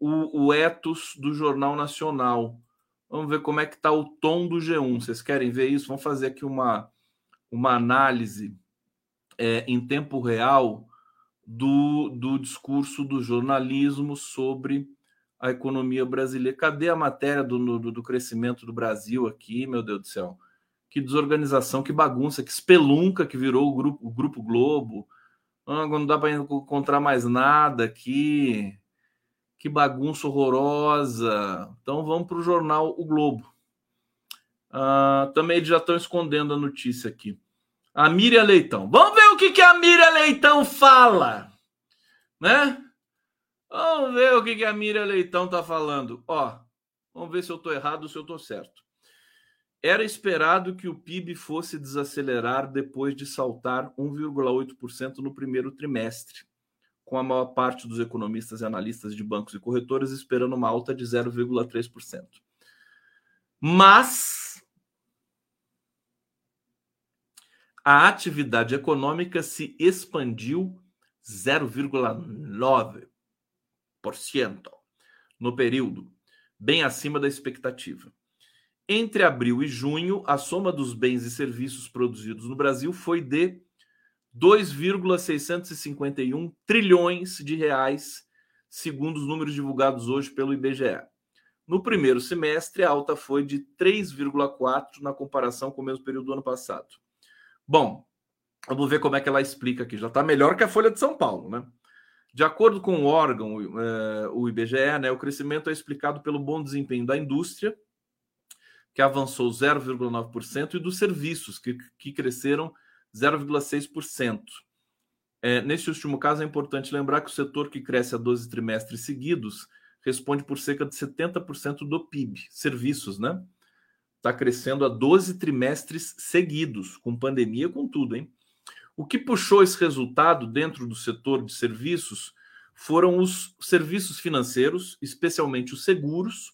o, o ethos do Jornal Nacional. Vamos ver como é que está o tom do G1. Vocês querem ver isso? Vamos fazer aqui uma, uma análise é, em tempo real do, do discurso do jornalismo sobre a economia brasileira. Cadê a matéria do, do, do, crescimento do Brasil aqui, meu Deus do céu? Que desorganização, que bagunça, que espelunca que virou o Grupo, o grupo Globo. Ah, não dá para encontrar mais nada aqui que bagunça horrorosa. Então vamos para o jornal O Globo. Uh, também eles já estão escondendo a notícia aqui. A Miriam Leitão. Vamos ver o que, que a Miriam Leitão fala. Né? Vamos ver o que, a Miriam Leitão está falando. Ó, vamos ver se eu estou errado ou se eu estou certo. Era esperado que o PIB fosse desacelerar depois de saltar 1,8% no primeiro trimestre com a maior parte dos economistas e analistas de bancos e corretoras esperando uma alta de 0,3%. Mas a atividade econômica se expandiu 0,9% no período, bem acima da expectativa. Entre abril e junho, a soma dos bens e serviços produzidos no Brasil foi de 2,651 trilhões de reais, segundo os números divulgados hoje pelo IBGE. No primeiro semestre, a alta foi de 3,4 na comparação com o mesmo período do ano passado. Bom, vamos ver como é que ela explica aqui. Já está melhor que a Folha de São Paulo, né? De acordo com o órgão, uh, o IBGE, né, o crescimento é explicado pelo bom desempenho da indústria, que avançou 0,9%, e dos serviços, que, que cresceram 0,6%. É, nesse último caso, é importante lembrar que o setor que cresce a 12 trimestres seguidos responde por cerca de 70% do PIB, serviços, né? Está crescendo a 12 trimestres seguidos, com pandemia, com tudo, hein? O que puxou esse resultado dentro do setor de serviços foram os serviços financeiros, especialmente os seguros,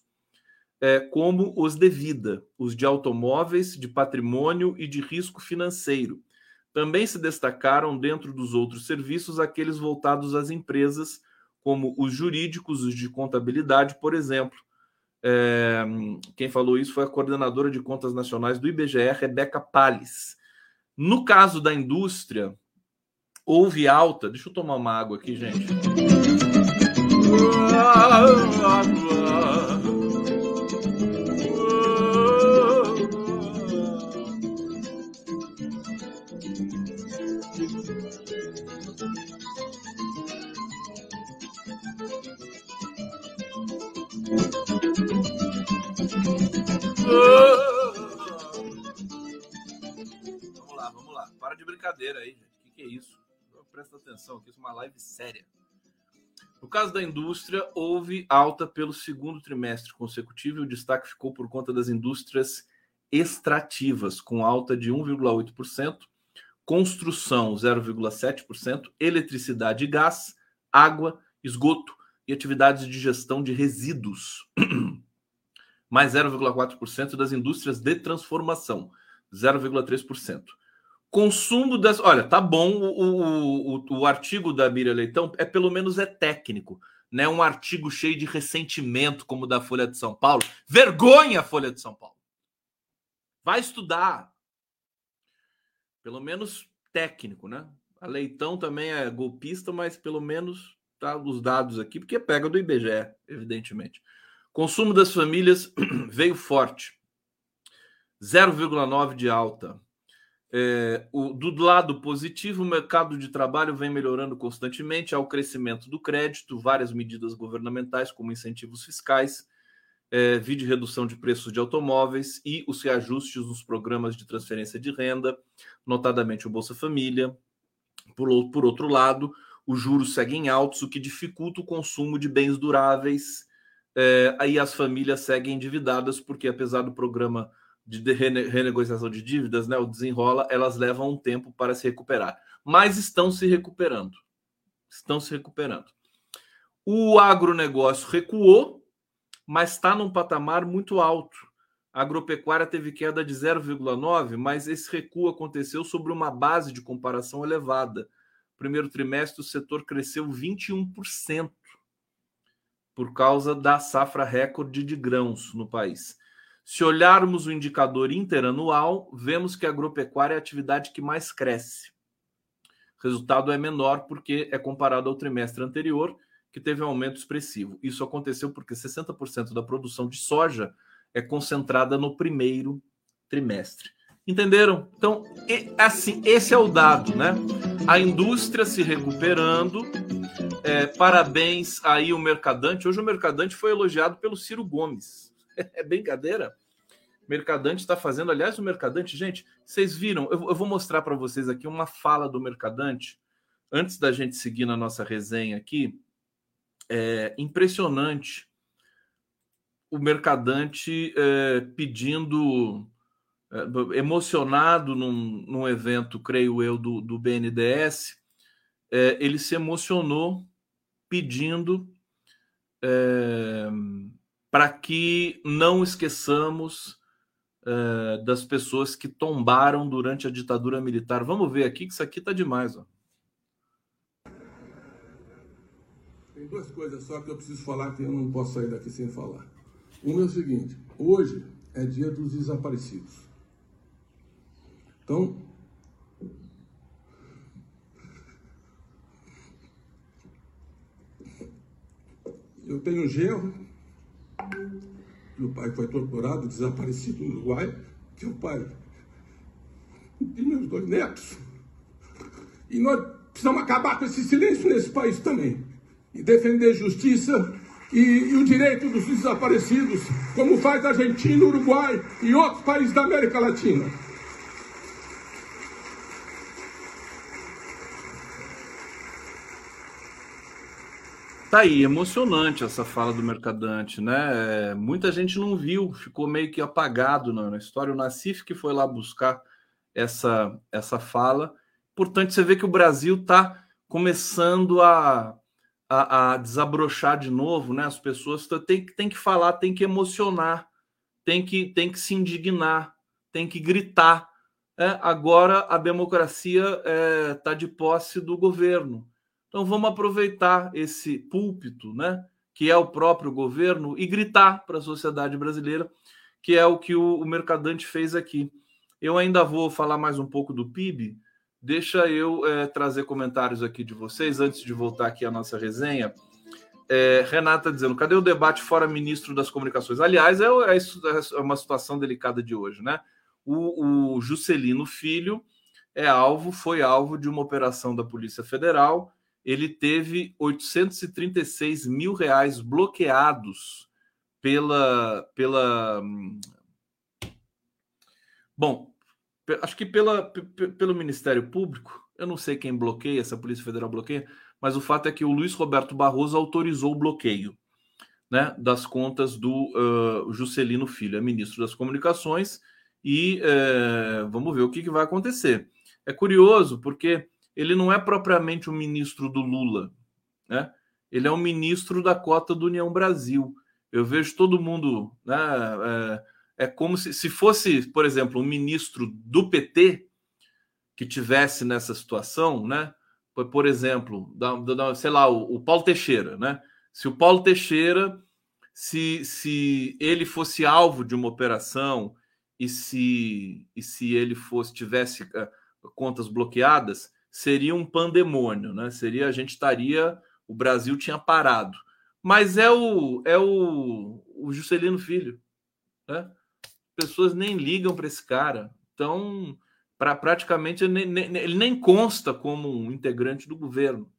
é, como os de vida, os de automóveis, de patrimônio e de risco financeiro também se destacaram dentro dos outros serviços aqueles voltados às empresas, como os jurídicos, os de contabilidade, por exemplo. É, quem falou isso foi a coordenadora de contas nacionais do IBGE, Rebeca Palles. No caso da indústria, houve alta. Deixa eu tomar uma água aqui, gente. Live séria. No caso da indústria, houve alta pelo segundo trimestre consecutivo e o destaque ficou por conta das indústrias extrativas, com alta de 1,8%, construção 0,7%, eletricidade e gás, água, esgoto e atividades de gestão de resíduos, mais 0,4% das indústrias de transformação, 0,3%. Consumo das. Olha, tá bom, o, o, o, artigo da Miriam Leitão é pelo menos é técnico, né? Um artigo cheio de ressentimento, como o da Folha de São Paulo. Vergonha, Folha de São Paulo. Vai estudar. Pelo menos técnico, né? A Leitão também é golpista, mas pelo menos tá os dados aqui, porque pega do IBGE, evidentemente. Consumo das famílias veio forte. 0,9 de alta. É, o, do lado positivo, o mercado de trabalho vem melhorando constantemente, há o crescimento do crédito, várias medidas governamentais, como incentivos fiscais, é, vide redução de preços de automóveis e os reajustes nos programas de transferência de renda, notadamente o Bolsa Família. Por, por outro lado, os juros seguem altos, o que dificulta o consumo de bens duráveis. É, aí as famílias seguem endividadas, porque apesar do programa de renegociação de dívidas, né, o desenrola, elas levam um tempo para se recuperar. Mas estão se recuperando. Estão se recuperando. O agronegócio recuou, mas está num patamar muito alto. A agropecuária teve queda de 0,9, mas esse recuo aconteceu sobre uma base de comparação elevada. Primeiro trimestre, o setor cresceu 21% por causa da safra recorde de grãos no país. Se olharmos o indicador interanual, vemos que a agropecuária é a atividade que mais cresce. O resultado é menor porque é comparado ao trimestre anterior, que teve um aumento expressivo. Isso aconteceu porque 60% da produção de soja é concentrada no primeiro trimestre. Entenderam? Então, assim, esse é o dado, né? A indústria se recuperando. É, parabéns aí o Mercadante. Hoje o Mercadante foi elogiado pelo Ciro Gomes. É brincadeira? Mercadante está fazendo, aliás, o Mercadante, gente, vocês viram? Eu, eu vou mostrar para vocês aqui uma fala do Mercadante antes da gente seguir na nossa resenha aqui. É impressionante o Mercadante é, pedindo, é, emocionado num, num, evento, creio eu, do, do BNDES, é, ele se emocionou pedindo é, para que não esqueçamos uh, das pessoas que tombaram durante a ditadura militar. Vamos ver aqui que isso aqui está demais. Ó. Tem duas coisas só que eu preciso falar que eu não posso sair daqui sem falar. Uma é o seguinte: hoje é dia dos desaparecidos. Então, eu tenho genro meu pai foi torturado, desaparecido no Uruguai, que o pai de meus dois netos. E nós precisamos acabar com esse silêncio nesse país também. E defender justiça e, e, o direito dos desaparecidos, como faz a Argentina, Uruguai e outros países da América Latina. Tá aí, emocionante essa fala do Mercadante, né? É, muita gente não viu, ficou meio que apagado na, na, história. O Nassif que foi lá buscar essa, essa fala. Portanto, você vê que o Brasil está começando a, a, a, desabrochar de novo, né? As pessoas têm, têm que falar, têm que emocionar, têm que, têm que se indignar, têm que gritar. É, agora a democracia está é, tá de posse do governo. Então vamos aproveitar esse púlpito, né, que é o próprio governo, e gritar para a sociedade brasileira, que é o que o, o Mercadante fez aqui. Eu ainda vou falar mais um pouco do PIB. Deixa eu é, trazer comentários aqui de vocês antes de voltar aqui à nossa resenha. É, Renata dizendo: cadê o debate fora ministro das comunicações? Aliás, é, é, é uma situação delicada de hoje, né? O, o Juscelino Filho é alvo, foi alvo de uma operação da Polícia Federal. Ele teve 836 mil reais bloqueados pela, pela. Bom, acho que pela, pelo Ministério Público. Eu não sei quem bloqueia, essa Polícia Federal bloqueia, mas o fato é que o Luiz Roberto Barroso autorizou o bloqueio né, das contas do uh, Juscelino Filho, é ministro das Comunicações, e uh, vamos ver o que, que vai acontecer. É curioso porque ele não é propriamente o um ministro do Lula, né? ele é um ministro da cota do União Brasil. Eu vejo todo mundo. Né, é, é como se, se fosse, por exemplo, um ministro do PT que tivesse nessa situação, né? Por, exemplo, da, da, sei lá, o, o Paulo Teixeira, né? Se o Paulo Teixeira, se, se ele fosse alvo de uma operação e se, e se ele fosse tivesse uh, contas bloqueadas, seria um pandemônio, né? Seria a gente estaria, o Brasil tinha parado. Mas é o é o, o Juscelino Filho, né? Pessoas nem ligam para esse cara. Então, para praticamente ele nem, ele nem consta como um integrante do governo.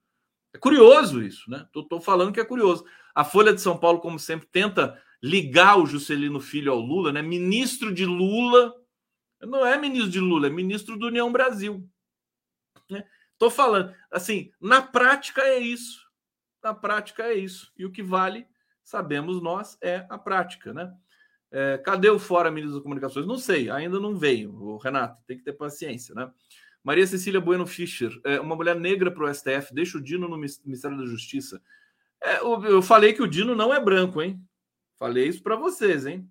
É curioso isso, né? Estou falando que é curioso. A Folha de São Paulo, como sempre, tenta ligar o Juscelino Filho ao Lula, né? Ministro de Lula. Não é ministro de Lula, é ministro do União Brasil. Né? falando, assim, na prática é isso. Na prática é isso. E o que vale, sabemos nós, é a prática, né? É, cadê o Fora Ministro das Comunicações? Não sei, ainda não veio. O Renato, tem que ter paciência, né? Maria Cecília Bueno Fischer, é, uma mulher negra para o STF, deixa o Dino no Ministério da Justiça. É, eu, eu, falei que o Dino não é branco, hein? Falei isso para vocês, hein?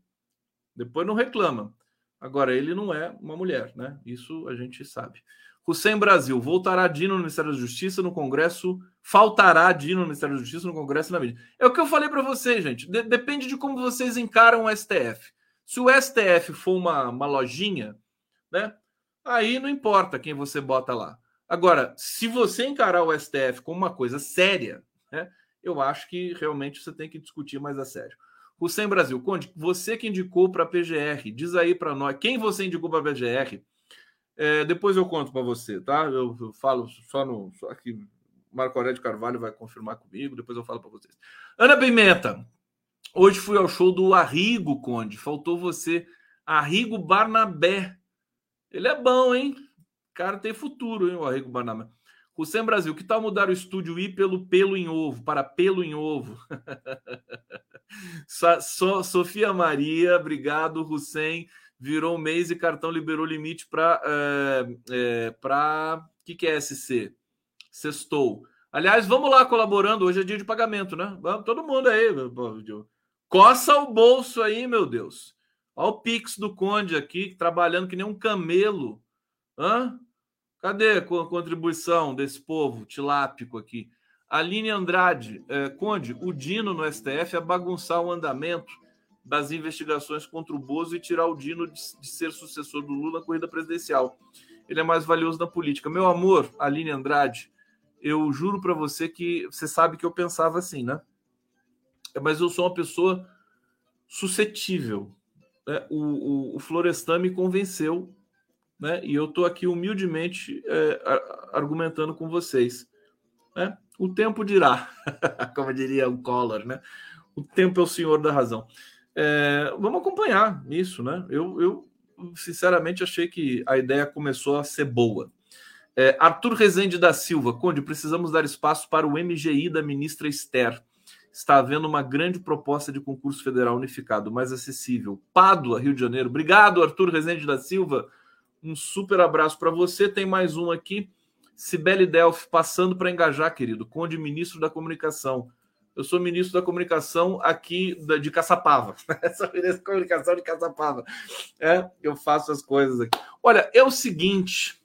Depois não reclama. Agora, ele não é uma mulher, né? Isso a gente sabe. Hussein Brasil, voltará Dino no Ministério da Justiça no Congresso, faltará Dino no Ministério da Justiça no Congresso na mídia. É o que eu falei para vocês, gente. De depende de como vocês encaram o STF. Se o STF for uma, uma lojinha, né? Aí não importa quem você bota lá. Agora, se você encarar o STF como uma coisa séria, né, eu acho que realmente você tem que discutir mais a sério. Sem Brasil, Conde, você que indicou para a PGR, diz aí para nós, quem você indicou para a PGR? É, depois eu conto para você, tá? Eu, eu, falo só no. Só aqui, Marco Aurélio Carvalho vai confirmar comigo, depois eu falo para vocês. Ana Pimenta, hoje fui ao show do Arrigo, Conde. Faltou você. Arrigo Barnabé. Ele é bom, hein? Cara tem futuro, hein, o Arrigo Barnabé. Hussein Brasil, que tal mudar o estúdio I pelo pelo em ovo, para pelo em ovo? so, Sofia Maria, obrigado, Hussein. Virou mês e cartão liberou limite para. É, é, para. O que, que é SC? Sextou. Aliás, vamos lá colaborando. Hoje é dia de pagamento, né? Vamos, todo mundo aí. Coça o bolso aí, meu Deus. Olha o Pix do Conde aqui, trabalhando que nem um camelo. Hã? Cadê a contribuição desse povo tilápico aqui? Aline Andrade, é, Conde, o Dino no STF é bagunçar o andamento das investigações contra o Bozo e tirar o Dino de, de ser sucessor do Lula na corrida presidencial. Ele é mais valioso na política. Meu amor, Aline Andrade, eu juro para você que você sabe que eu pensava assim, né? Mas eu sou uma pessoa suscetível né, o, o, o, Florestan me convenceu, né, e eu estou aqui humildemente é, argumentando com vocês. Né? O tempo dirá, como diria o Collor, né? O tempo é o senhor da razão. É, vamos acompanhar isso, né? Eu, eu, sinceramente achei que a ideia começou a ser boa. É, Arthur Rezende da Silva, Conde, precisamos dar espaço para o MGI da ministra Esther está havendo uma grande proposta de concurso federal unificado, mais acessível. Pádua, Rio de Janeiro. Obrigado, Arthur Rezende da Silva. Um super abraço para você. Tem mais um aqui. Sibeli Delphi, passando para engajar, querido. Conde, ministro da Comunicação. Eu sou ministro da Comunicação aqui de Caçapava. sou ministro da Comunicação de Caçapava. É, eu faço as coisas aqui. Olha, é o seguinte.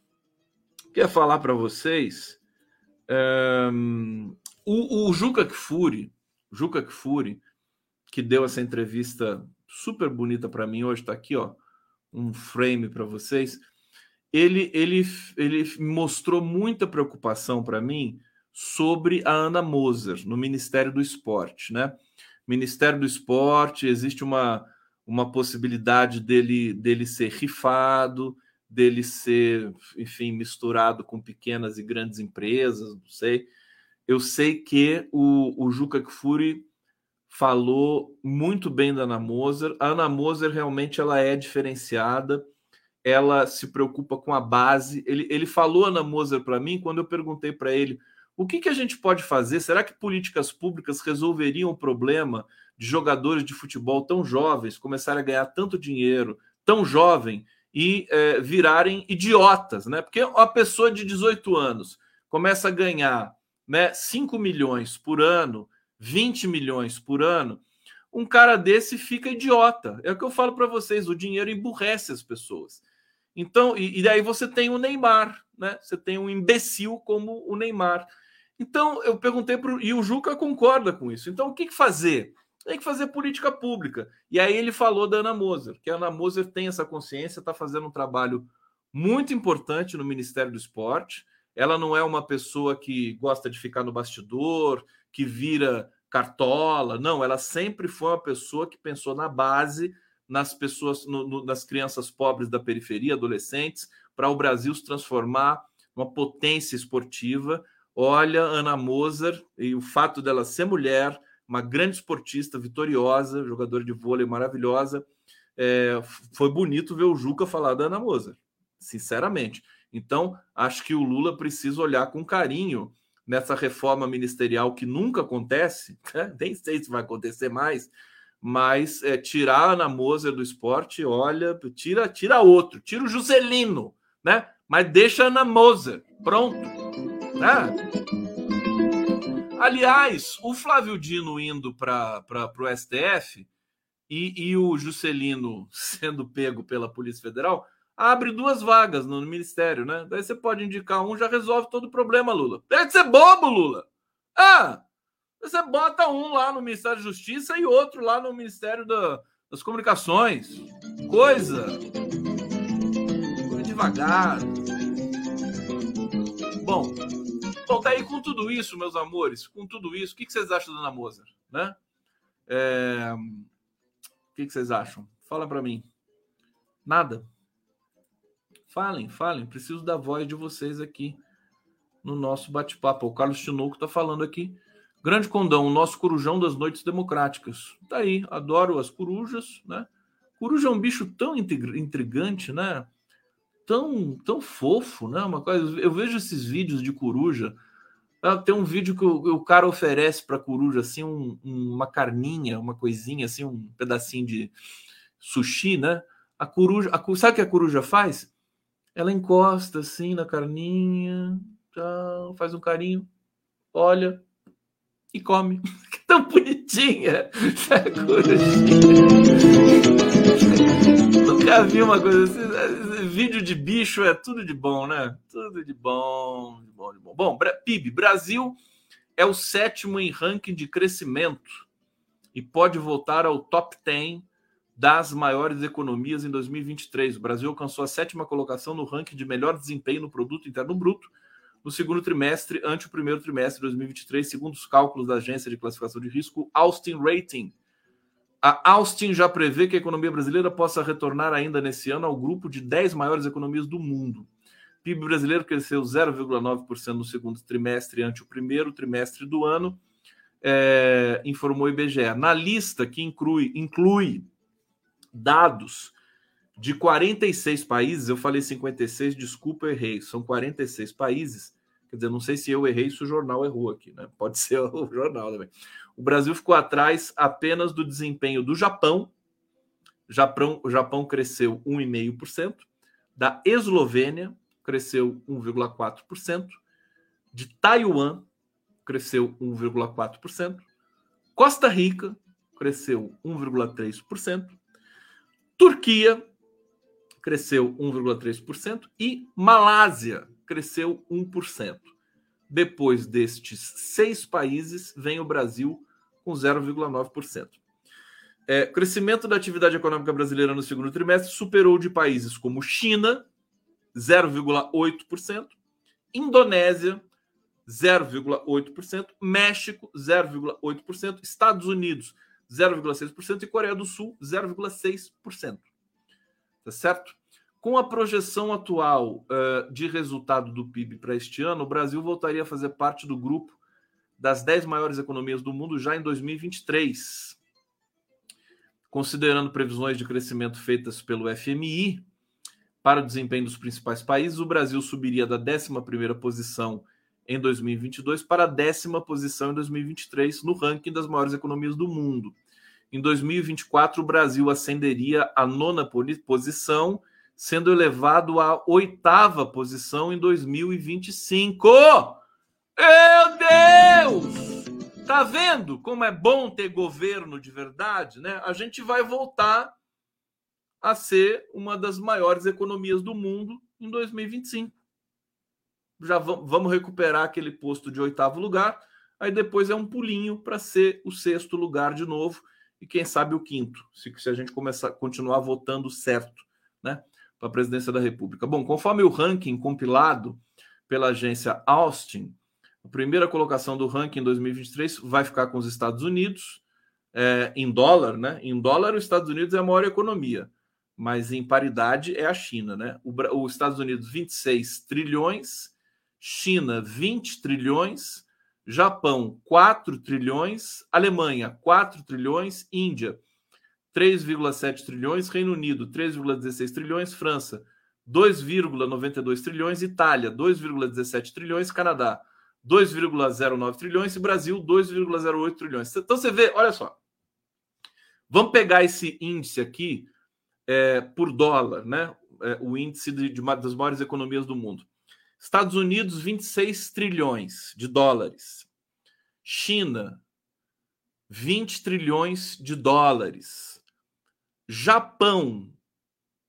Quer falar para vocês? É, o, o Juca Kfouri, Juca Kfouri, que deu essa entrevista super bonita para mim hoje, está aqui, ó, um frame para vocês. Ele, ele, ele mostrou muita preocupação para mim sobre a Ana Moser no Ministério do Esporte, né? Ministério do Esporte, existe uma, uma possibilidade dele, dele ser rifado, dele ser, enfim, misturado com pequenas e grandes empresas, não sei. Eu sei que o, o Juca Kfouri falou muito bem da Ana Moser. A Ana Moser realmente ela é diferenciada, ela se preocupa com a base. Ele, ele falou Ana Moser para mim quando eu perguntei para ele o que, que a gente pode fazer? Será que políticas públicas resolveriam o problema de jogadores de futebol tão jovens começarem a ganhar tanto dinheiro, tão jovem, e é, virarem idiotas, né? Porque a pessoa de 18 anos começa a ganhar né, 5 milhões por ano, 20 milhões por ano, um cara desse fica idiota. É o que eu falo para vocês: o dinheiro emburrece as pessoas. Então, e, e daí você tem o Neymar, né? Você tem um imbecil como o Neymar. Então, eu perguntei para e o Juca concorda com isso. Então, o que, que fazer? Tem que fazer política pública. E aí ele falou da Ana Moser, que a Ana Moser tem essa consciência, está fazendo um trabalho muito importante no Ministério do Esporte. Ela não é uma pessoa que gosta de ficar no bastidor, que vira cartola. Não, ela sempre foi uma pessoa que pensou na base, nas pessoas, no, no, nas crianças pobres da periferia, adolescentes, para o Brasil se transformar numa potência esportiva. Olha, Ana Moser, e o fato dela ser mulher, uma grande esportista, vitoriosa, jogadora de vôlei maravilhosa. É, foi bonito ver o Juca falar da Ana Moser, sinceramente. Então, acho que o Lula precisa olhar com carinho nessa reforma ministerial que nunca acontece, né? nem sei se vai acontecer mais, mas é, tirar a Ana Moser do esporte, olha, tira, tira outro, tira o Juscelino, né? Mas deixa a Ana Moser, pronto. Né? Aliás, o Flávio Dino indo para o STF e, e o Juscelino sendo pego pela Polícia Federal abre duas vagas no ministério, né? Daí você pode indicar um, já resolve todo o problema, Lula. Deve ser bobo, Lula. Ah, você bota um lá no Ministério da Justiça e outro lá no Ministério da, das Comunicações. Coisa. Devagar. Bom, bom, tá aí com tudo isso, meus amores, com tudo isso, o que, que vocês acham da Ana Moser, né? É... O que, que vocês acham? Fala para mim. Nada. Falem, falem. Preciso da voz de vocês aqui no nosso bate-papo. O Carlos Tinoco está falando aqui. Grande Condão, o nosso corujão das noites democráticas. Tá aí, adoro as corujas, né? Coruja é um bicho tão intrigante, né? Tão, tão fofo, né? Uma coisa, eu vejo esses vídeos de coruja. Ah, tem um vídeo que o, o cara oferece para coruja assim um, uma carninha, uma coisinha assim, um pedacinho de sushi, né? A coruja, a, sabe o que a coruja faz? Ela encosta assim na carninha, faz um carinho, olha e come. Que tão bonitinha corujinha. Nunca vi uma coisa assim. Vídeo de bicho é tudo de bom, né? Tudo de bom, de bom, de bom. Bom, PIB, Brasil é o sétimo em ranking de crescimento e pode voltar ao top 10 das maiores economias em 2023. O Brasil alcançou a sétima colocação no ranking de melhor desempenho no produto interno bruto no segundo trimestre ante o primeiro trimestre de 2023, segundo os cálculos da agência de classificação de risco Austin Rating. A Austin já prevê que a economia brasileira possa retornar ainda nesse ano ao grupo de 10 maiores economias do mundo. O PIB brasileiro cresceu 0,9% no segundo trimestre ante o primeiro trimestre do ano, é, informou o IBGE. Na lista que inclui, inclui dados de 46 países, eu falei 56, desculpa, errei, são 46 países. Quer dizer, não sei se eu errei, se o jornal errou aqui, né? Pode ser o jornal também. O Brasil ficou atrás apenas do desempenho do Japão. Japão, o Japão cresceu 1,5%, da Eslovênia cresceu 1,4%, de Taiwan cresceu 1,4%, Costa Rica cresceu 1,3%, Turquia cresceu 1,3% e Malásia cresceu 1%. Depois destes seis países, vem o Brasil com 0,9%. É, crescimento da atividade econômica brasileira no segundo trimestre superou de países como China, 0,8%, Indonésia, 0,8%, México, 0,8%, Estados Unidos, 0,6% e Coreia do Sul, 0,6%. Tá certo? Com a projeção atual uh, de resultado do PIB para este ano, o Brasil voltaria a fazer parte do grupo das 10 maiores economias do mundo já em 2023. Considerando previsões de crescimento feitas pelo FMI para o desempenho dos principais países, o Brasil subiria da 11ª posição em 2022 para a décima posição em 2023 no ranking das maiores economias do mundo. Em 2024, o Brasil ascenderia à nona posição, sendo elevado à oitava posição em 2025. Meu Deus! Tá vendo como é bom ter governo de verdade, né? A gente vai voltar a ser uma das maiores economias do mundo em 2025 já vamos recuperar aquele posto de oitavo lugar. Aí depois é um pulinho para ser o sexto lugar de novo e quem sabe o quinto, se, se a gente começar continuar votando certo, né, para a presidência da República. Bom, conforme o ranking compilado pela agência Austin, a primeira colocação do ranking em 2023 vai ficar com os Estados Unidos é, em dólar, né? Em dólar, os Estados Unidos é a maior economia, mas em paridade é a China, né? O, os Estados Unidos 26 trilhões China 20 trilhões, Japão 4 trilhões, Alemanha 4 trilhões, Índia 3,7 trilhões, Reino Unido 3,16 trilhões, França 2,92 trilhões, Itália 2,17 trilhões, Canadá 2,09 trilhões e Brasil 2,08 trilhões. Então você vê, olha só. Vamos pegar esse índice aqui é, por dólar, né? É, o índice de, de uma das maiores economias do mundo. Estados Unidos, 26 trilhões de dólares. China, 20 trilhões de dólares. Japão,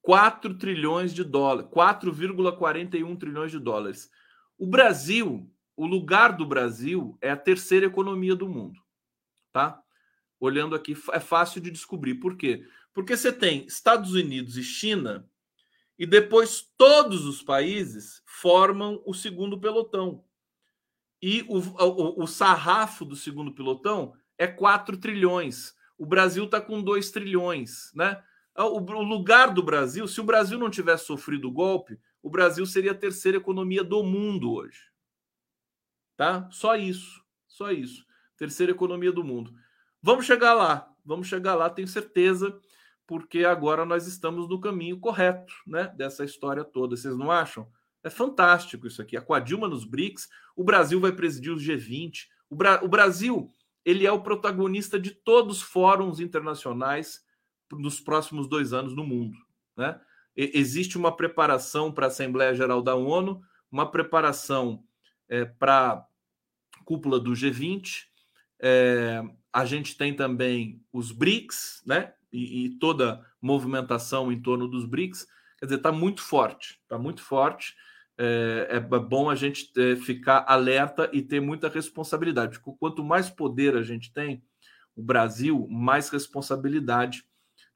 4 trilhões de dólares, 4,41 trilhões de dólares. O Brasil, o lugar do Brasil é a terceira economia do mundo, tá? Olhando aqui, é fácil de descobrir. Por quê? Porque você tem Estados Unidos e China e depois todos os países formam o segundo pelotão. E o, o, o sarrafo do segundo pelotão é 4 trilhões. O Brasil está com 2 trilhões. Né? O, o lugar do Brasil, se o Brasil não tivesse sofrido o golpe, o Brasil seria a terceira economia do mundo hoje. Tá? Só isso. Só isso. Terceira economia do mundo. Vamos chegar lá. Vamos chegar lá, tenho certeza porque agora nós estamos no caminho correto, né? Dessa história toda. Vocês não acham? É fantástico isso aqui. A Dilma nos BRICS, o Brasil vai presidir os G20. O, Bra o Brasil, ele é o protagonista de todos os fóruns internacionais nos próximos dois anos no mundo, né? Existe uma preparação para a Assembleia Geral da ONU, uma preparação é, para a cúpula do G20. É, a gente tem também os BRICS, né? e, e toda movimentação em torno dos BRICS, quer dizer, está muito forte, está muito forte. É, é, bom a gente é, ficar alerta e ter muita responsabilidade. Porque quanto mais poder a gente tem, o Brasil, mais responsabilidade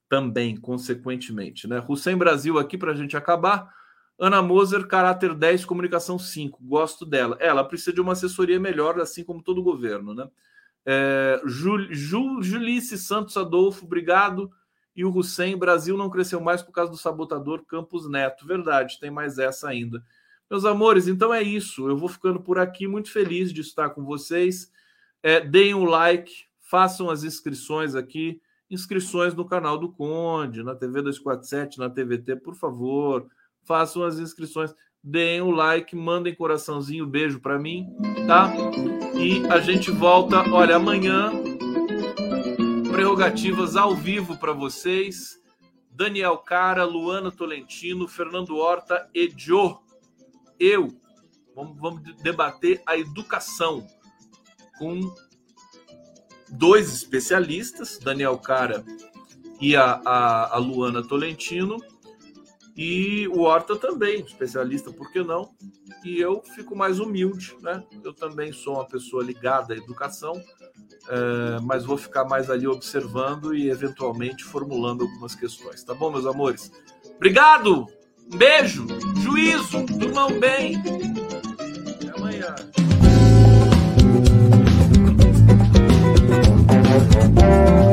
também, consequentemente. Né? Hussein Brasil aqui para a gente acabar. Ana Moser, caráter 10, comunicação 5. Gosto dela. Ela precisa de uma assessoria melhor, assim como todo governo, né? É, Jul, Jul, Julice Santos Adolfo, obrigado. E o Hussein, Brasil não cresceu mais por causa do sabotador Campos Neto. Verdade, tem mais essa ainda. Meus amores, então é isso. Eu vou ficando por aqui, muito feliz de estar com vocês. É, deem o um like, façam as inscrições aqui. Inscrições no canal do Conde, na TV 247, na TVT, por favor. Façam as inscrições deem o like, mandem coraçãozinho, beijo para mim, tá? E a gente volta, olha, amanhã prerrogativas ao vivo para vocês. Daniel Cara, Luana Tolentino, Fernando Horta e Joe. Eu. Vamos, vamos debater a educação com dois especialistas, Daniel Cara e a, a, a Luana Tolentino e o Horta também, especialista, por que não? E eu fico mais humilde, né? Eu também sou uma pessoa ligada à educação, é, mas vou ficar mais ali observando e eventualmente formulando algumas questões. Tá bom, meus amores? Obrigado! Beijo, juízo, durmam bem. Até amanhã. Thank you.